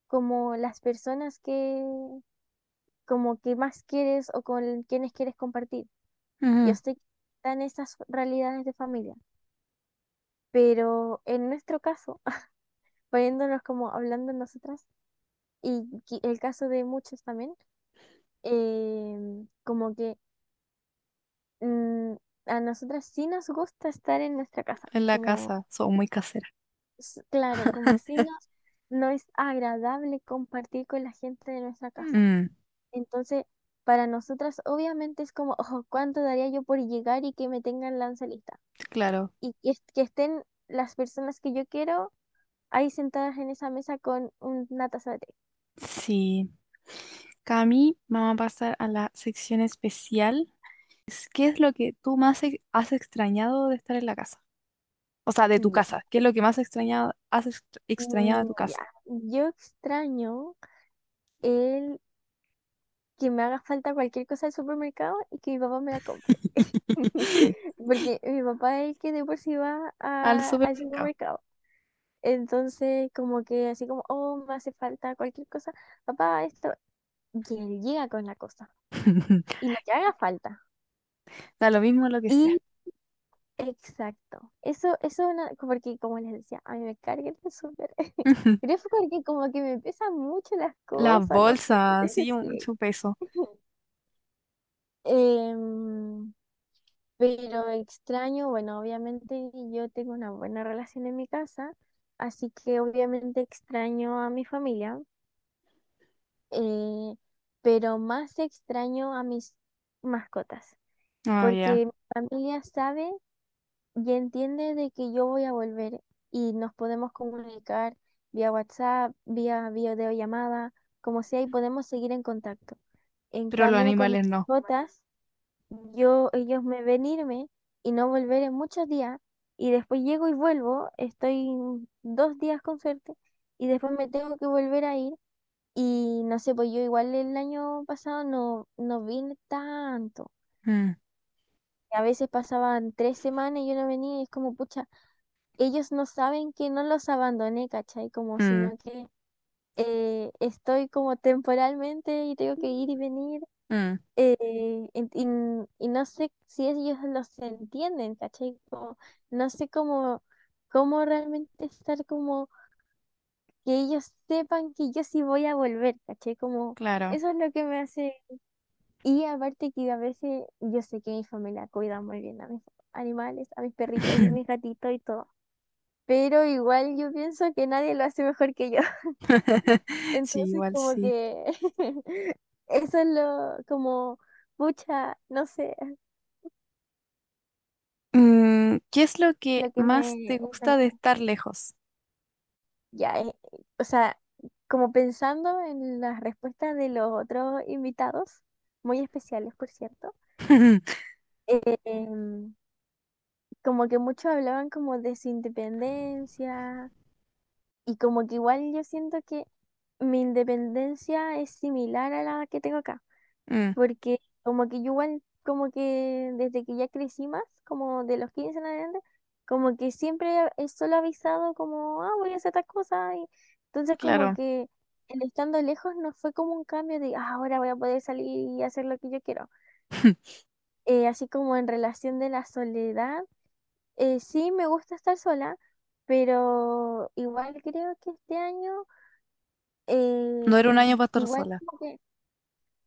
como las personas que como que más quieres o con quienes quieres compartir. Yo Ujú, sé que están esas realidades de familia, pero en nuestro caso, *laughs* poniéndonos como hablando nosotras, y el caso de muchos también, em, como que mm, a nosotras sí nos gusta estar en nuestra casa, En la como casa, son muy caseras. claro, como si nos, *laughs* *laughs* no es agradable compartir con la gente de nuestra casa. Mm, Entonces, para nosotras obviamente es como, ojo, ¿cuánto daría yo por llegar y que me tengan la lista? claro, Y que, que estén las personas que yo quiero ahí sentadas en esa mesa con una taza de té. sí. Cami, vamos a pasar a la sección especial. Es, ¿Qué es lo que tú más has extrañado de estar en la casa? O sea, de tu Ya. casa. ¿Qué es lo que más extrañado, has ex- extrañado de Mm, tu casa? ya. Yo extraño el que me haga falta cualquier cosa del supermercado y que mi papá me la compre. *laughs* *laughs* Porque mi papá es el que de por sí va Al a- al supermercado. supermercado. Entonces, como que así como, oh, me hace falta cualquier cosa, papá, esto, y él llega con la cosa. *laughs* Y lo que haga falta. Da lo mismo lo que sea. Exacto. Eso, eso es una, porque como les decía, a mí me carga el súper. *laughs* *laughs* Pero es porque como que me pesan mucho las Las cosas, no bolsas, *laughs* sí, mucho peso. Em, pero extraño, bueno, obviamente yo tengo una buena relación en mi casa, así que obviamente extraño a mi familia, eh, pero más extraño a mis mascotas. Ya. porque mi familia sabe y entiende de que yo voy a volver y nos podemos comunicar vía WhatsApp, vía videollamada, como sea, y podemos seguir en contacto. En Pero los animales no. botas, yo, ellos me ven irme y no volver en muchos días, y después llego y vuelvo, estoy dos días con suerte, y después me tengo que volver a ir, y no sé, pues yo igual el año pasado no, no vine tanto. Mm, A veces pasaban tres semanas y yo no venía y es como, pucha, ellos no saben que no los abandoné, ¿cachai? Como mm, sino que eh, estoy como temporalmente y tengo que ir y venir. mm, eh, y no sé si ellos los entienden, ¿cachai? Como, no sé cómo, cómo realmente estar como que ellos sepan que yo sí voy a volver, ¿cachai? Como claro. eso es lo que me hace. Y aparte que a veces yo sé que mi familia cuida muy bien a mis animales, a mis perritos y mis *laughs* gatitos y todo. pero igual yo pienso que nadie lo hace mejor que yo. *laughs* *laughs* Sí, Entonces, igual como sí. que eso es lo, como, pucha, no sé, Mm, ¿qué es lo que lo que más me, te gusta de estar lejos? ya, eh, o sea, como pensando en las respuestas de los otros invitados, muy especiales, por cierto, *laughs* eh, em, como que muchos hablaban como de su independencia y como que igual yo siento que mi independencia es similar a la que tengo acá. Mm, porque como que yo igual, como que desde que ya crecí más, como de los 15 en adelante, como que siempre es solo avisado como, ah, voy a hacer tal cosa, y entonces como claro. que el estando lejos no fue como un cambio de, ah, ahora voy a poder salir y hacer lo que yo quiero. *laughs* Eh, así como en relación de la soledad, eh, sí me gusta estar sola, pero igual creo que este año, No era un eh, año para estar sola.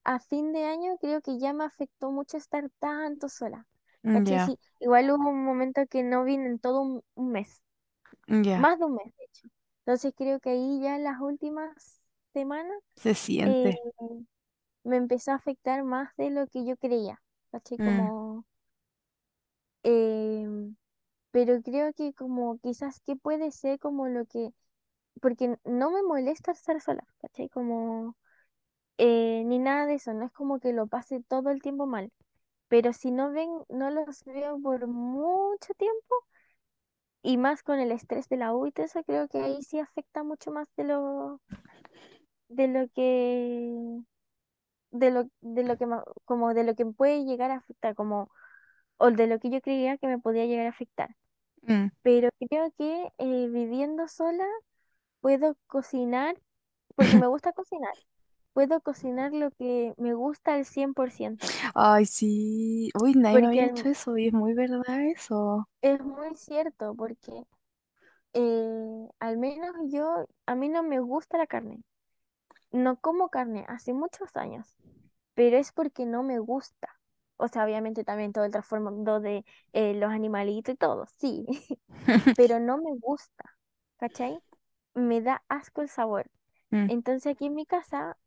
a fin de año creo que ya me afectó mucho estar tanto sola. Mm, Sí, igual hubo un momento que no vine en todo un, un mes, más de un mes, de hecho. Entonces creo que ahí ya en las últimas semanas Se eh, siente. me empezó a afectar más de lo que yo creía. ¿Cachai? Mm, Como, em, pero creo que como quizás que puede ser como lo que, porque no me molesta estar sola, ¿cachai? Como, eh, ni nada de eso, no es como que lo pase todo el tiempo mal pero si no ven, no los veo por mucho tiempo y más con el estrés de la U y todo eso, creo que ahí sí afecta mucho más de lo, de lo que, de lo, de lo que, como de lo que puede llegar a afectar, como, o de lo que yo creía que me podía llegar a afectar. mm. Pero creo que eh, viviendo sola puedo cocinar, porque me gusta cocinar, puedo cocinar lo que me gusta al cien por ciento *laughs* Ay, sí. Uy, nadie me había dicho eso y es muy verdad eso. es muy cierto, porque eh, al menos yo, a mí no me gusta la carne. No como carne hace muchos años, pero es porque no me gusta. O sea, obviamente también todo el trasfondo de eh, los animalitos y todo, sí, *laughs* *laughs* pero no me gusta, ¿cachai? Me da asco el sabor. Mm, Entonces aquí en mi casa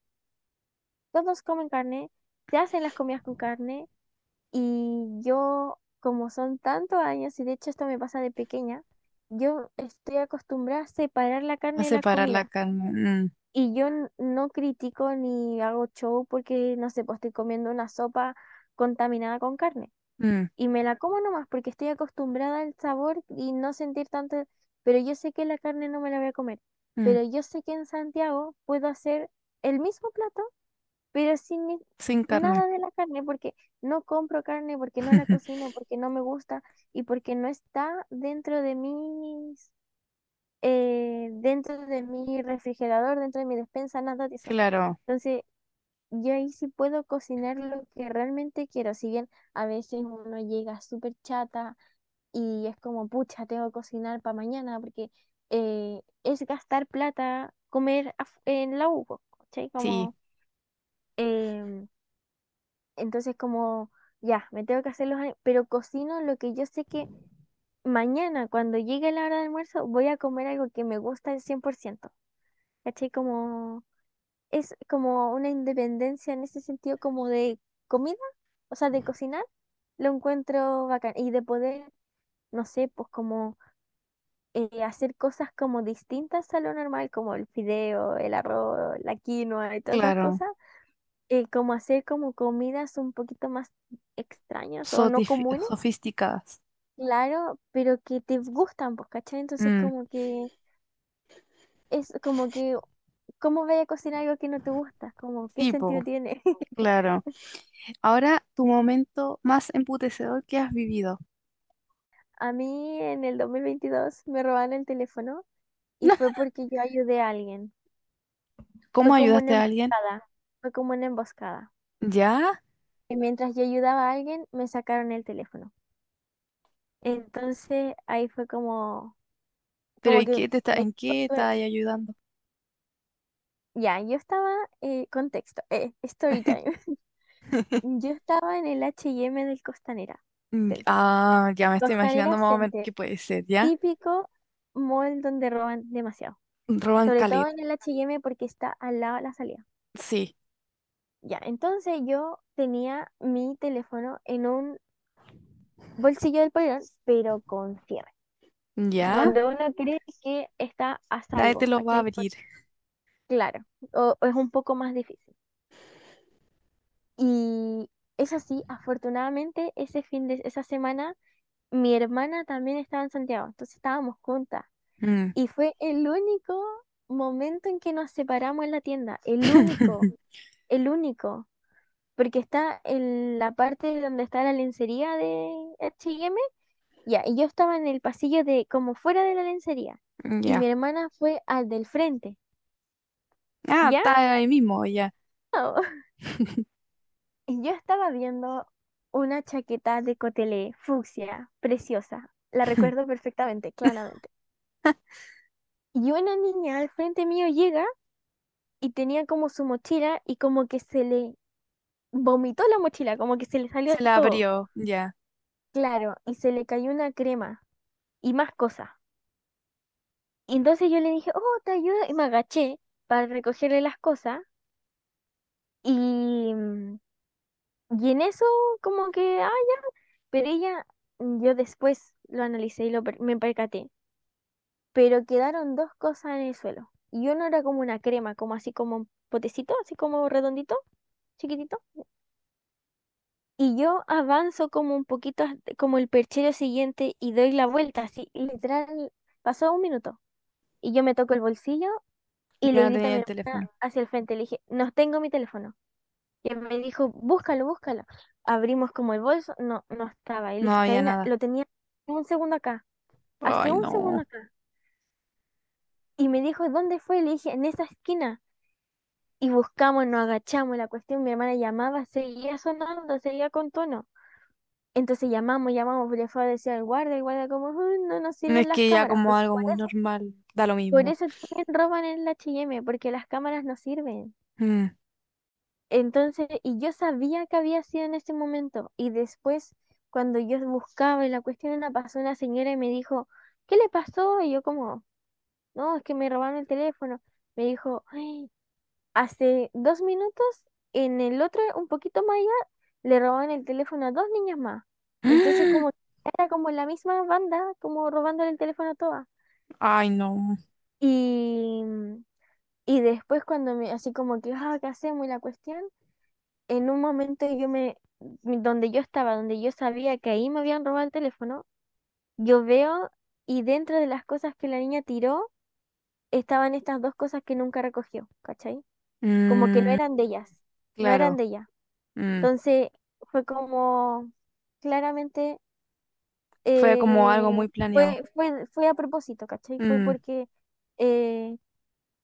todos comen carne, se hacen las comidas con carne y yo, como son tantos años, y de hecho esto me pasa de pequeña, yo estoy acostumbrada a separar la A carne de la separar la comida. carne. Mm, Y yo no critico ni hago show porque, no sé, pues estoy comiendo una sopa contaminada con carne. mm, Y me la como nomás porque estoy acostumbrada al sabor y no sentir tanto, pero yo sé que la carne no me la voy a comer. mm. Pero yo sé que en Santiago puedo hacer el mismo plato, pero sin ni- Sin carne. nada de la carne porque no compro carne, porque no la *laughs* cocino, porque no me gusta y porque no está dentro de mis eh, dentro de mi refrigerador, dentro de mi despensa, nada de eso. Claro. Entonces, yo ahí sí puedo cocinar lo que realmente quiero. Si bien a veces uno llega súper chata y es como, pucha, tengo que cocinar para mañana porque eh, es gastar plata comer en la U, em, entonces como, ya, me tengo que hacer los... ani- Pero cocino lo que yo sé que mañana, cuando llegue la hora de almuerzo, voy a comer algo que me gusta al cien por ciento ¿Cachai? Como es como una independencia en ese sentido como de comida, o sea, de cocinar, lo encuentro bacán. Y de poder, no sé, pues como eh, hacer cosas como distintas a lo normal, como el fideo, el arroz, la quinoa y todas esas Claro, cosas, eh, como hacer como comidas un poquito más extrañas o no comunes, sofisticadas. Claro, pero que te gustan, pues, ¿cachai? Entonces Mm, como que es como que, ¿cómo voy a cocinar algo que no te gusta? Como, ¿qué tipo, sentido tiene? claro. Ahora, tu momento más emputecedor que has vivido. A mí en el 2022 me robaron el teléfono y *laughs* fue porque yo ayudé a alguien. Fue ¿Cómo como una ayudaste a alguien? emboscada, fue como una emboscada. ¿Ya? Y mientras yo ayudaba a alguien, me sacaron el teléfono. Entonces ahí fue como, ¿Pero como y que qué te está, en qué estás ahí ayudando? ya, yo estaba, eh, contexto, eh, story time. *laughs* *laughs* Yo estaba en el H&M del Costanera, Mm, Ah, ya me estoy Costanera imaginando más o menos Center, qué puede ser, ¿ya? típico mall donde roban demasiado. Roban Sobre todo Calit. en el H&M porque está al lado de la salida. Sí, Ya, entonces yo tenía mi teléfono en un bolsillo del polerón, pero con cierre. ¿ya? Donde uno cree que está a Nadie te salvo, lo va a abrir. Claro, o, o es un poco más difícil. Y eso sí, afortunadamente ese fin de esa semana mi hermana también estaba en Santiago, entonces estábamos juntas. Mm. Y fue el único momento en que nos separamos en la tienda, el único, *laughs* el único, porque está en la parte donde está la lencería de H&M, ya, y yo estaba en el pasillo de como fuera de la lencería, y mi hermana fue al del frente, Ah, ¿ya? está ahí mismo, ya. *laughs* Y yo estaba viendo una chaqueta de cotelé fucsia, preciosa. La recuerdo *laughs* perfectamente, claramente. Y una niña al frente mío llega y tenía como su mochila y como que se le vomitó la mochila, como que se le salió Se la todo, abrió, ya. claro, y se le cayó una crema y más cosas. Y entonces yo le dije, oh, te ayudo, y me agaché para recogerle las cosas. Y, mm, y en eso como que, ah, ya, pero ella, mm, yo después lo analicé y lo, per- me percaté, pero quedaron dos cosas en el suelo. Y uno era como una crema, como así como un potecito, así como redondito, chiquitito. Y yo avanzo como un poquito, hasta- como el perchero siguiente y doy la vuelta, así, literal, pasó un minuto. Y yo me toco el bolsillo y le Ya no grito a tenía mi el hermana teléfono. hacia el frente, le dije, no tengo mi teléfono. Y él me dijo, búscalo, búscalo. Abrimos como el bolso, no, no estaba. Y le No dije, había Karina, nada. lo tenía un segundo acá, hace Ay, un segundo no. acá. Y me dijo, ¿dónde fue? Le dije, en esa esquina. Y buscamos, nos agachamos, la cuestión, mi hermana llamaba, seguía sonando, seguía con tono. Entonces llamamos, llamamos, le fue a decir al guardia, el guardia como, "Uy, no nos No es sirven las que ya cámaras, como algo por muy eso, normal, da lo por mismo. eso también roban en la H&M, porque las cámaras no sirven. Mm. Entonces, y yo sabía que había sido en ese momento, y después, cuando yo buscaba y la cuestión era, pasó una señora y me dijo, ¿qué le pasó? Y yo como, no, es que me robaron el teléfono. Me dijo, "Ay, hace dos minutos, en el otro, un poquito más allá, le robaron el teléfono a dos niñas más. Entonces, *gasps* como era como la misma banda, como robándole el teléfono a todas. Ay, no. Y, y después cuando me, así como que, ah, ¿qué hacemos? Y la cuestión, en un momento yo me, donde yo estaba, donde yo sabía que ahí me habían robado el teléfono, yo veo y dentro de las cosas que la niña tiró, estaban estas dos cosas que nunca recogió, ¿cachai? Como que no Mm, eran de ellas, no eran claro. de ella. Mm. Entonces fue como, claramente, Fue como algo eh, muy planeado. fue, fue, fue a propósito, ¿cachai? Fue Mm. porque, eh,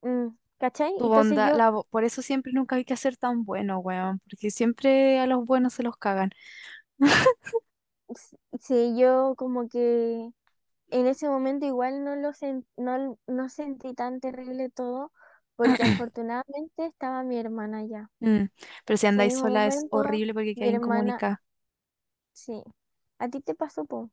mm, ¿cachai? Tu Entonces bondad, yo, la bo- por eso siempre nunca hay que ser tan bueno, weón, porque siempre a los buenos se los cagan. *laughs* s- sí, yo como que en ese momento igual no lo sen- no, no sentí tan terrible todo, porque *clears throat* afortunadamente estaba mi hermana allá. Mm, Pero si andáis sola es momento, horrible porque mi quedáis hermana, incomunicada. sí. ¿A ti te pasó, po?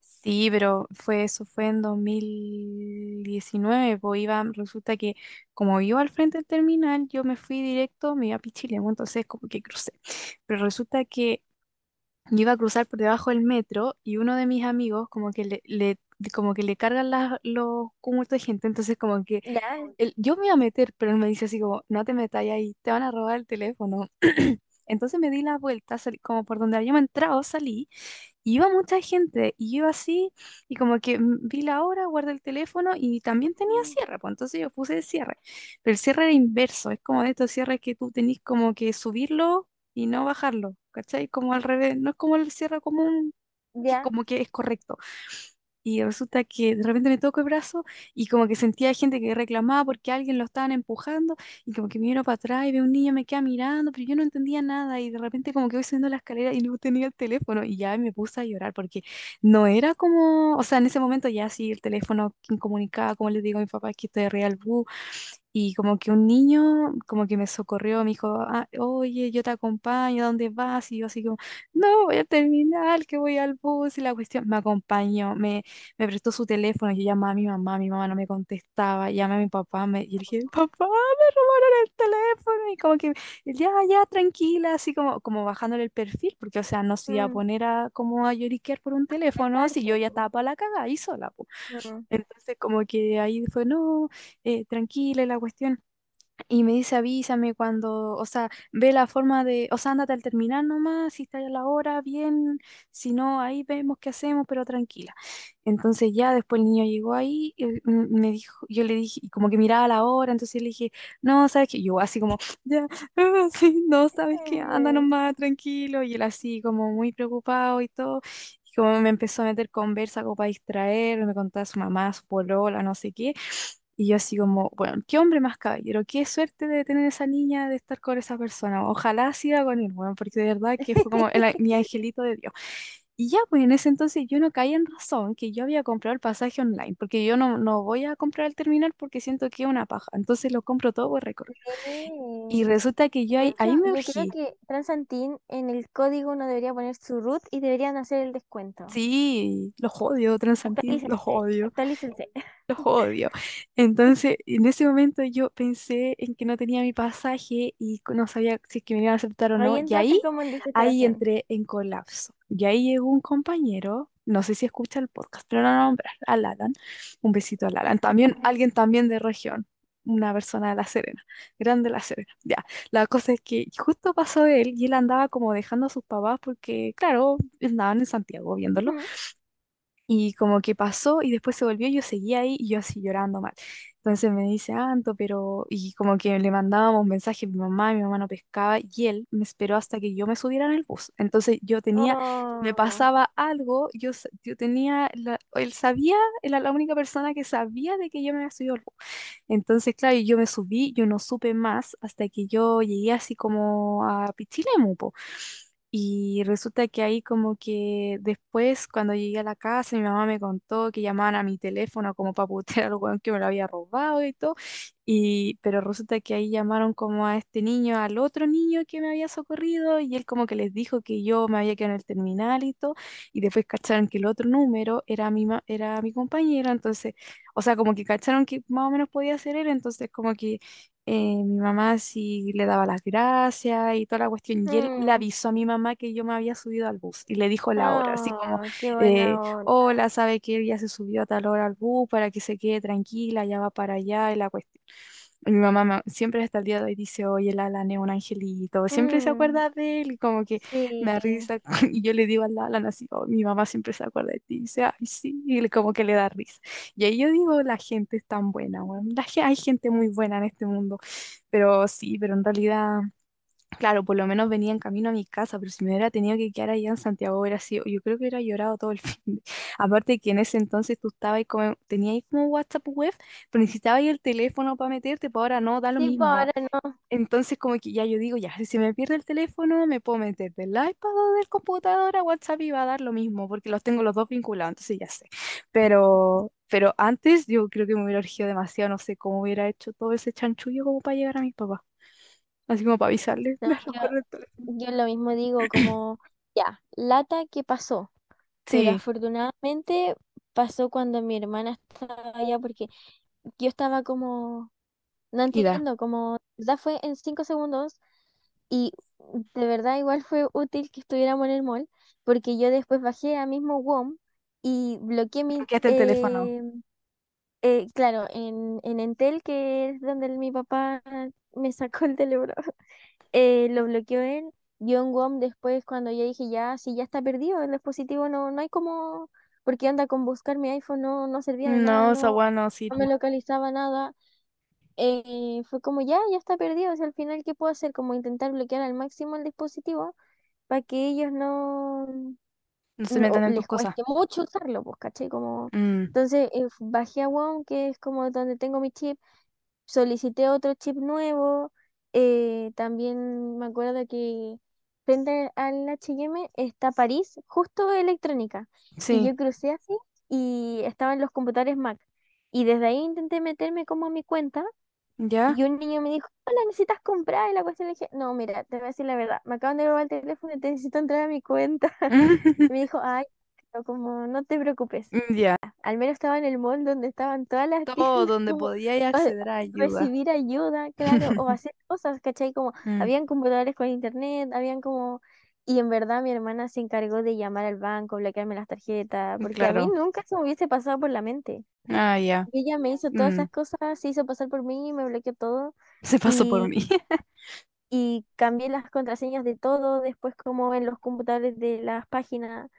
Sí, pero fue eso, fue en 2019, pues iba, resulta que como iba al frente del terminal, yo me fui directo, me iba a Pichilemu, entonces como que crucé. Pero resulta que y iba a cruzar por debajo del metro y uno de mis amigos como que le, le- como que le cargan las- los cúmulos de gente, entonces como que yo me iba a meter, pero él me dice así como, no te metas ahí, te van a robar el teléfono. *clears throat* Entonces me di la vuelta, salí- como por donde habíamos entrado, salí, y iba mucha gente, y yo así, y como que mm, vi la hora, guardé el teléfono, y también tenía cierre, pues entonces yo puse el cierre, pero el cierre era inverso, es como de estos cierres que tú tenés como que subirlo y no bajarlo, ¿cachai? Como al revés, no es como el cierre común, ya. como que es correcto. Y resulta que de repente me toco el brazo y como que sentía gente que reclamaba porque alguien lo estaban empujando y como que miro para atrás y veo un niño me queda mirando, pero yo no entendía nada y de repente como que voy subiendo la escalera y no tenía el teléfono y ya me puse a llorar porque no era como, o sea, en ese momento ya sí el teléfono incomunicado, como les digo a mi papá que estoy de Real y como que un niño como que me socorrió, me dijo, "Ah, oye, yo te acompaño, ¿a dónde vas? Y yo así como, no, voy a terminar, que voy al bus y la cuestión, me acompañó, me, me prestó su teléfono, yo llamaba a mi mamá, mi mamá no me contestaba, llamé a mi papá, me, y le dije, papá, me robaron el teléfono y como que, ya, ya, tranquila, así como, como bajándole el perfil, porque o sea, no se iba a Mm, poner a, como a lloriquear por un teléfono, si yo ya estaba para la cagada y sola, po. Entonces como que ahí fue, no, eh, tranquila y la cuestión. Y me dice, avísame cuando, o sea, ve la forma de, o sea, ándate al terminar nomás, si está a la hora, bien, si no, ahí vemos qué hacemos, pero tranquila. Entonces ya después el niño llegó ahí, y me dijo, yo le dije, como que miraba la hora, entonces le dije, no, ¿sabes qué? Yo así como, *laughs* ya, ah, sí, no, ¿sabes qué? Anda nomás, tranquilo, y él así como muy preocupado y todo. Y como me empezó a meter conversa como para distraer, me contaba su mamá, su polola, no sé qué. Y yo así como, bueno, qué hombre más caballero, qué suerte de tener esa niña, de estar con esa persona. Ojalá siga con él, bueno, porque de verdad que fue como el- mi angelito de Dios. Y ya, pues en ese entonces yo no caí en razón que yo había comprado el pasaje online, porque yo no, no voy a comprar el terminal porque siento que es una paja. Entonces lo compro todo por recorrer. Y sí. resulta que yo ahí, ahí me yo creo urgí. que Transantín en el código uno debería poner su root y deberían hacer el descuento. Sí, los odio, Transantín, los odio. actualícense. *laughs* Los odio. Entonces, en ese momento yo pensé en que no tenía mi pasaje y no sabía si es que me iban a aceptar o Ahí no. Y ahí, entraste como en ahí entré en colapso. Y ahí llegó un compañero, no sé si escucha el podcast, pero no a nombrar, al Alan. Un besito al Alan. También, alguien también de región, una persona de La Serena, grande de La Serena. Ya, la cosa es que justo pasó él y él andaba como dejando a sus papás porque, claro, andaban en Santiago viéndolo. Y como que pasó y después se volvió, yo seguía ahí y yo así llorando mal. Entonces me dice, Anto, pero... Y como que le mandábamos mensajes a mi mamá, y mi mamá no pescaba y él me esperó hasta que yo me subiera en el bus. Entonces yo tenía, me Oh, pasaba algo, yo, yo tenía, la- él sabía, era la única persona que sabía de que yo me había subido al bus. Entonces, claro, y yo me subí, yo no supe más hasta que yo llegué así como a Pichilemu, po. Y resulta que ahí como que después, cuando llegué a la casa, mi mamá me contó que llamaban a mi teléfono como para putear al que me lo había robado y todo. Y, pero resulta que ahí llamaron como a este niño, al otro niño que me había socorrido, y él como que les dijo que yo me había quedado en el terminal y todo. Y después cacharon que el otro número era mi, ma- era mi compañero, entonces, o sea, como que cacharon que más o menos podía ser él, entonces como que eh, mi mamá sí le daba las gracias y toda la cuestión. Y él le mm, avisó a mi mamá que yo me había subido al bus y le dijo la hora, así como, oh, qué eh, buena onda. hola, sabe que él ya se subió a tal hora al bus para que se quede tranquila, ya va para allá y la cuestión. Mi mamá me- siempre hasta el día de hoy dice, oye, el Alan es un angelito, siempre se Mm, acuerda de él y como que me sí, da risa. *laughs* Y yo le digo al Alan así, "Oh, mi mamá siempre se acuerda de ti, y dice, ay, sí, y le- como que le da risa. Y ahí yo digo, la gente es tan buena, weón. La ge- hay gente muy buena en este mundo. Pero sí, pero en realidad, claro, por lo menos venía en camino a mi casa, pero si me hubiera tenido que quedar allá en Santiago, hubiera sido, yo creo que hubiera llorado todo el fin. de- *laughs* Aparte que en ese entonces tú estabas como, tenías ahí como WhatsApp web, pero necesitabas ahí el teléfono para meterte, pues ahora no, da lo sí, pues mismo. ahora no. Entonces como que ya yo digo, ya, si se me pierde el teléfono, me puedo meter del iPad o del computador a WhatsApp y va a dar lo mismo, porque los tengo los dos vinculados, entonces ya sé. Pero, pero antes yo creo que me hubiera urgido demasiado, no sé cómo hubiera hecho todo ese chanchullo como para llegar a mis papás. Así como para avisarles, No, yo, yo lo mismo digo, como, ya, lata que pasó, pero Sí, afortunadamente pasó cuando mi hermana estaba allá, porque yo estaba como, no entiendo, como, ya fue en cinco segundos y de verdad igual fue útil que estuviéramos en el mall, porque yo después bajé a mismo WOM y bloqueé mi, Bloqueaste el teléfono. Eh, claro, en, en Entel, que es donde mi papá *laughs* me sacó el teléfono, *laughs* eh, lo bloqueó él. Yo en WOM después, cuando ya dije, ya, si ya está perdido el dispositivo, no, no hay como, porque anda con buscar mi iPhone, no, no servía de nada, No, esa no, weá no no me localizaba nada. Eh, fue como, ya, ya está perdido, o sea, al final, ¿qué puedo hacer? Como intentar bloquear al máximo el dispositivo para que ellos no, No se metan en tus cosas. mucho usarlo, pues, ¿cachai? Como, Mm, entonces eh, bajé a WOM, que es como donde tengo mi chip, solicité otro chip nuevo, eh, también me acuerdo que frente al H&M está París, justo electrónica, y yo crucé así y estaban los computadores Mac, y desde ahí intenté meterme como a mi cuenta, ¿ya? y un niño me dijo, hola, ¿necesitas comprar? Y la cuestión le dije, no, mira, te voy a decir la verdad, me acaban de robar el teléfono y te necesito entrar a mi cuenta. *laughs* Y me dijo, ay, pero como no te preocupes. Ya. Al menos estaba en el mall donde estaban todas las Todo *laughs* donde para acceder a ayuda. recibir ayuda, claro, o hacer cosas, ¿cachai? Como *laughs* Mm, habían computadores con internet, habían como... Y en verdad mi hermana se encargó de llamar al banco, bloquearme las tarjetas, porque a mí nunca se me hubiese pasado por la mente. Ah, ya. Y ella me hizo todas Mm, esas cosas, se hizo pasar por mí, me bloqueó todo se pasó por y, mí. *laughs* *laughs* y cambié las contraseñas de todo, después como en los computadores de las páginas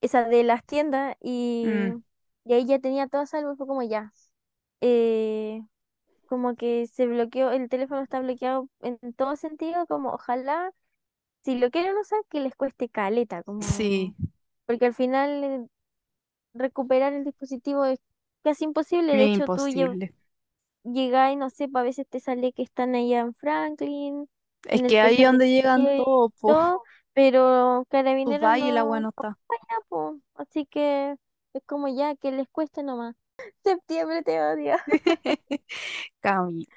esa de las tiendas y, Mm, y ahí ya tenía todo a salvo, fue como ya. eh, como que se bloqueó, el teléfono está bloqueado en todo sentido, como ojalá, si lo quieren usar, que les cueste caleta, sí, como, porque al final eh, recuperar el dispositivo es casi imposible, de hecho tú imposible. llegás y no sé, pa, a veces te sale que están allá en Franklin, Es en el que ahí es donde llegan todos, pues. todo, pero Tú Carabineros y no, está. po, así que es como ya que les cueste nomás. *laughs* Septiembre te odio. *laughs* Cami,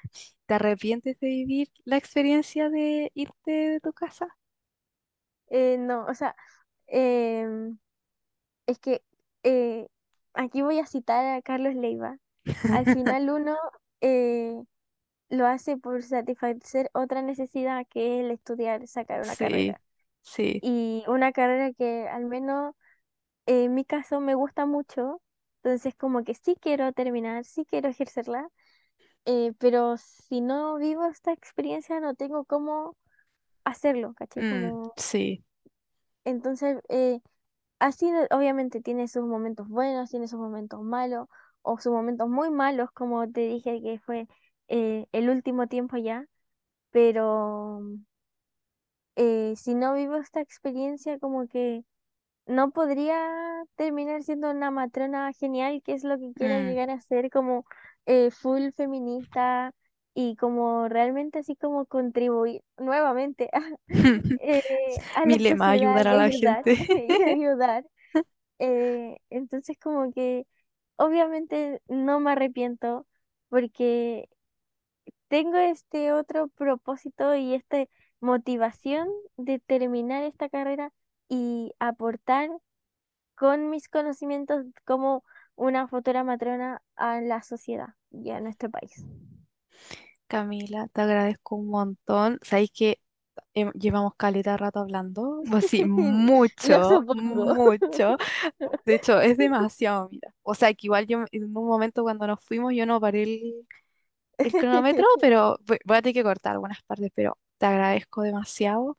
¿te arrepientes de vivir la experiencia de irte de tu casa? Eh, no, o sea, em, es que eh, aquí voy a citar a Carlos Leiva. Al *laughs* final uno eh, lo hace por satisfacer otra necesidad que es el estudiar, sacar una Sí, carrera. sí. Y una carrera que al menos en mi caso me gusta mucho. Entonces como que sí quiero terminar, sí quiero ejercerla, eh, pero si no vivo esta experiencia no tengo cómo hacerlo, ¿cachai? Mm, Como, sí. entonces... eh, Así obviamente tiene sus momentos buenos, tiene sus momentos malos, o sus momentos muy malos, como te dije que fue eh, el último tiempo ya, pero eh, si no vivo esta experiencia, como que no podría terminar siendo una matrona genial, que es lo que quiero Mm. llegar a ser, como eh, full feminista y como realmente así como contribuir nuevamente a, *laughs* *laughs* eh, a Mi la lema, ayudar a la ayudar, gente. *laughs* ayudar. Eh, entonces como que obviamente no me arrepiento porque tengo este otro propósito y esta motivación de terminar esta carrera y aportar con mis conocimientos como una futura matrona a la sociedad y a nuestro país. Camila, te agradezco un montón. Sabéis que hem- llevamos caleta de rato hablando, pues sí, *laughs* Lo mucho, supongo. mucho. *laughs* De hecho, es demasiado, mira. O sea, que igual yo en un momento cuando nos fuimos yo no paré el, el cronómetro, *laughs* pero voy, voy a tener que cortar algunas partes, pero te agradezco demasiado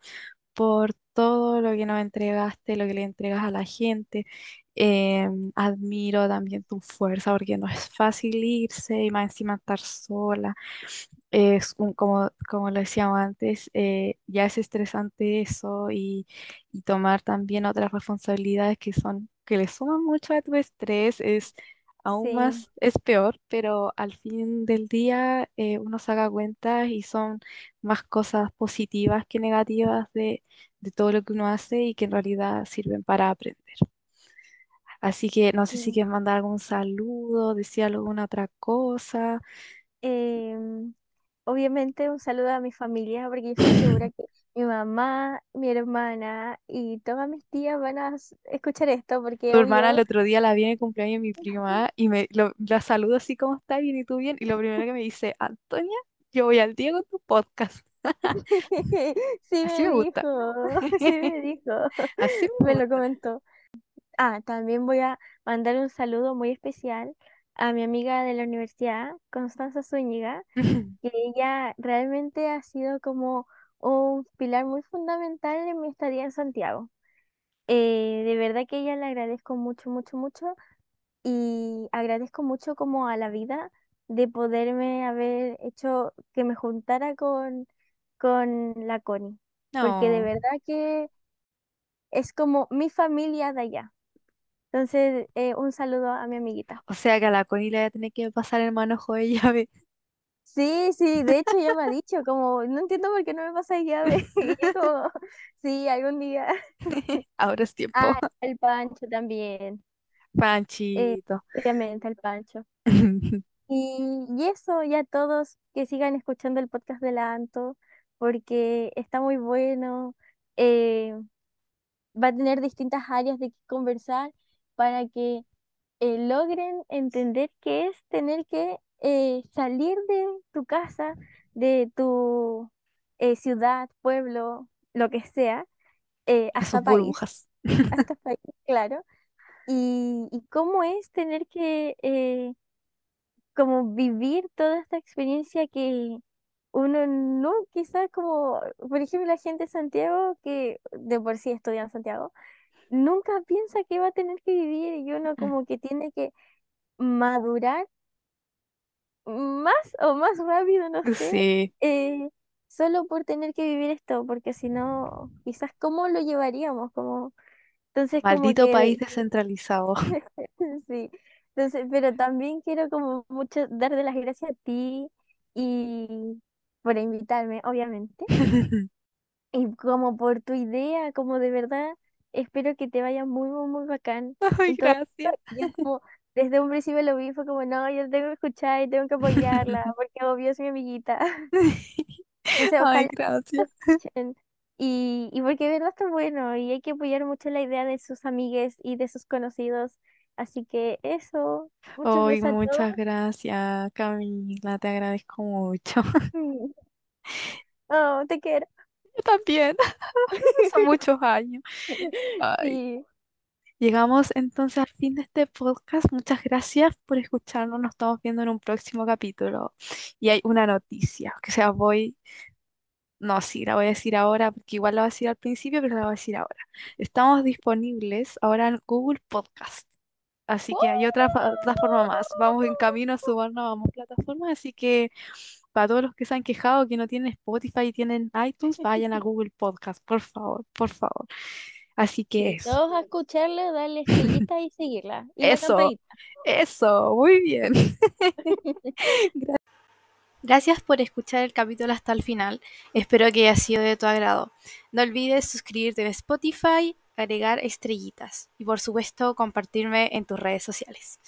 por todo lo que nos entregaste, lo que le entregas a la gente. Em, admiro también tu fuerza porque no es fácil irse y más encima estar sola. Es un, como, como lo decíamos antes, eh, ya es estresante eso y, y tomar también otras responsabilidades que son, que le suman mucho a tu estrés es aún Sí. más, es peor, pero al fin del día eh, uno saca cuentas y son más cosas positivas que negativas de, de todo lo que uno hace y que en realidad sirven para aprender. Así que no sé si sí. quieres mandar algún saludo, decir alguna otra cosa. Em, obviamente un saludo a mi familia, porque yo estoy segura que mi mamá, mi hermana y todas mis tías van a s- escuchar esto, porque Tu hermana el obvio, otro día la vi en el cumpleaños de mi *laughs* prima y me lo- la saludo así como está bien y tú bien. Y lo primero que me dice, Antonia, yo voy al día con tu podcast. *laughs* Sí Así me me gusta. dijo, *laughs* sí me dijo, Así me me lo gusta. comentó. Ah, también voy a mandar un saludo muy especial a mi amiga de la universidad, Constanza Zúñiga, *laughs* que ella realmente ha sido como un pilar muy fundamental en mi estadía en Santiago. Eh, de verdad que a ella le agradezco mucho, mucho, mucho y agradezco mucho como a la vida de poderme haber hecho que me juntara con, con la Connie, porque de verdad que es como mi familia de allá. Entonces, eh, un saludo a mi amiguita. O sea que a la Connie le voy a tener que pasar el manojo de llave. Sí, sí, de hecho ya me ha *laughs* dicho, como, no entiendo por qué no me pasa llave. *laughs* Y yo como, sí, algún día. *laughs* Ahora es tiempo. Ah, el Pancho también, eh, Panchito. obviamente el Pancho. Y, y eso, ya todos que sigan escuchando el podcast de la Anto, porque está muy bueno, eh, va a tener distintas áreas de qué conversar para que eh, logren entender qué es tener que eh, salir de tu casa, de tu eh, ciudad, pueblo, lo que sea, hasta país, burbujas. hasta *laughs* país, claro, y, y cómo es tener que como vivir toda esta experiencia que uno no, quizás como, por ejemplo, la gente de Santiago, que de por sí estudia en Santiago, nunca piensa que va a tener que vivir y uno como que tiene que madurar más o más rápido, no *laughs* sé, Sí, eh, solo por tener que vivir esto, porque si no, quizás cómo lo llevaríamos, como, entonces como maldito país que, descentralizado. *laughs* *laughs* sí, entonces, pero también quiero como mucho darte las gracias a ti y por invitarme, obviamente, y como por tu idea, como de verdad, espero que te vaya muy, muy, muy bacán *laughs* Ay, gracias. *laughs* como, desde un principio lo vi, fue como, no, yo tengo que escuchar y tengo que apoyarla, *laughs* porque obvio es mi amiguita. Entonces, Ay, gracias. Y, y porque de verdad está bueno y hay que apoyar mucho la idea de sus amigues y de sus conocidos. Así que eso, Ay, besos a todos. muchas gracias, Camila, te agradezco mucho. Oh, te quiero. Yo también, *laughs* son muchos años. Ay. Sí. Llegamos entonces al fin de este podcast. Muchas gracias por escucharnos. Nos estamos viendo en un próximo capítulo. Y hay una noticia, que sea, voy, no, sí, la voy a decir ahora, porque igual la voy a decir al principio, pero la voy a decir ahora. Estamos disponibles ahora en Google Podcast. Así que hay otra plataforma más. Vamos en camino a sumarnos a más plataformas, así que para todos los que se han quejado que no tienen Spotify y tienen iTunes, *laughs* vayan a Google Podcast, por favor, por favor. Así que eso. todos a escucharla, darle estrellita y seguirla. Y Eso, eso, muy bien. *laughs* *laughs* Gracias por escuchar el capítulo hasta el final. Espero que haya sido de tu agrado. No olvides suscribirte en Spotify, agregar estrellitas y por supuesto compartirme en tus redes sociales.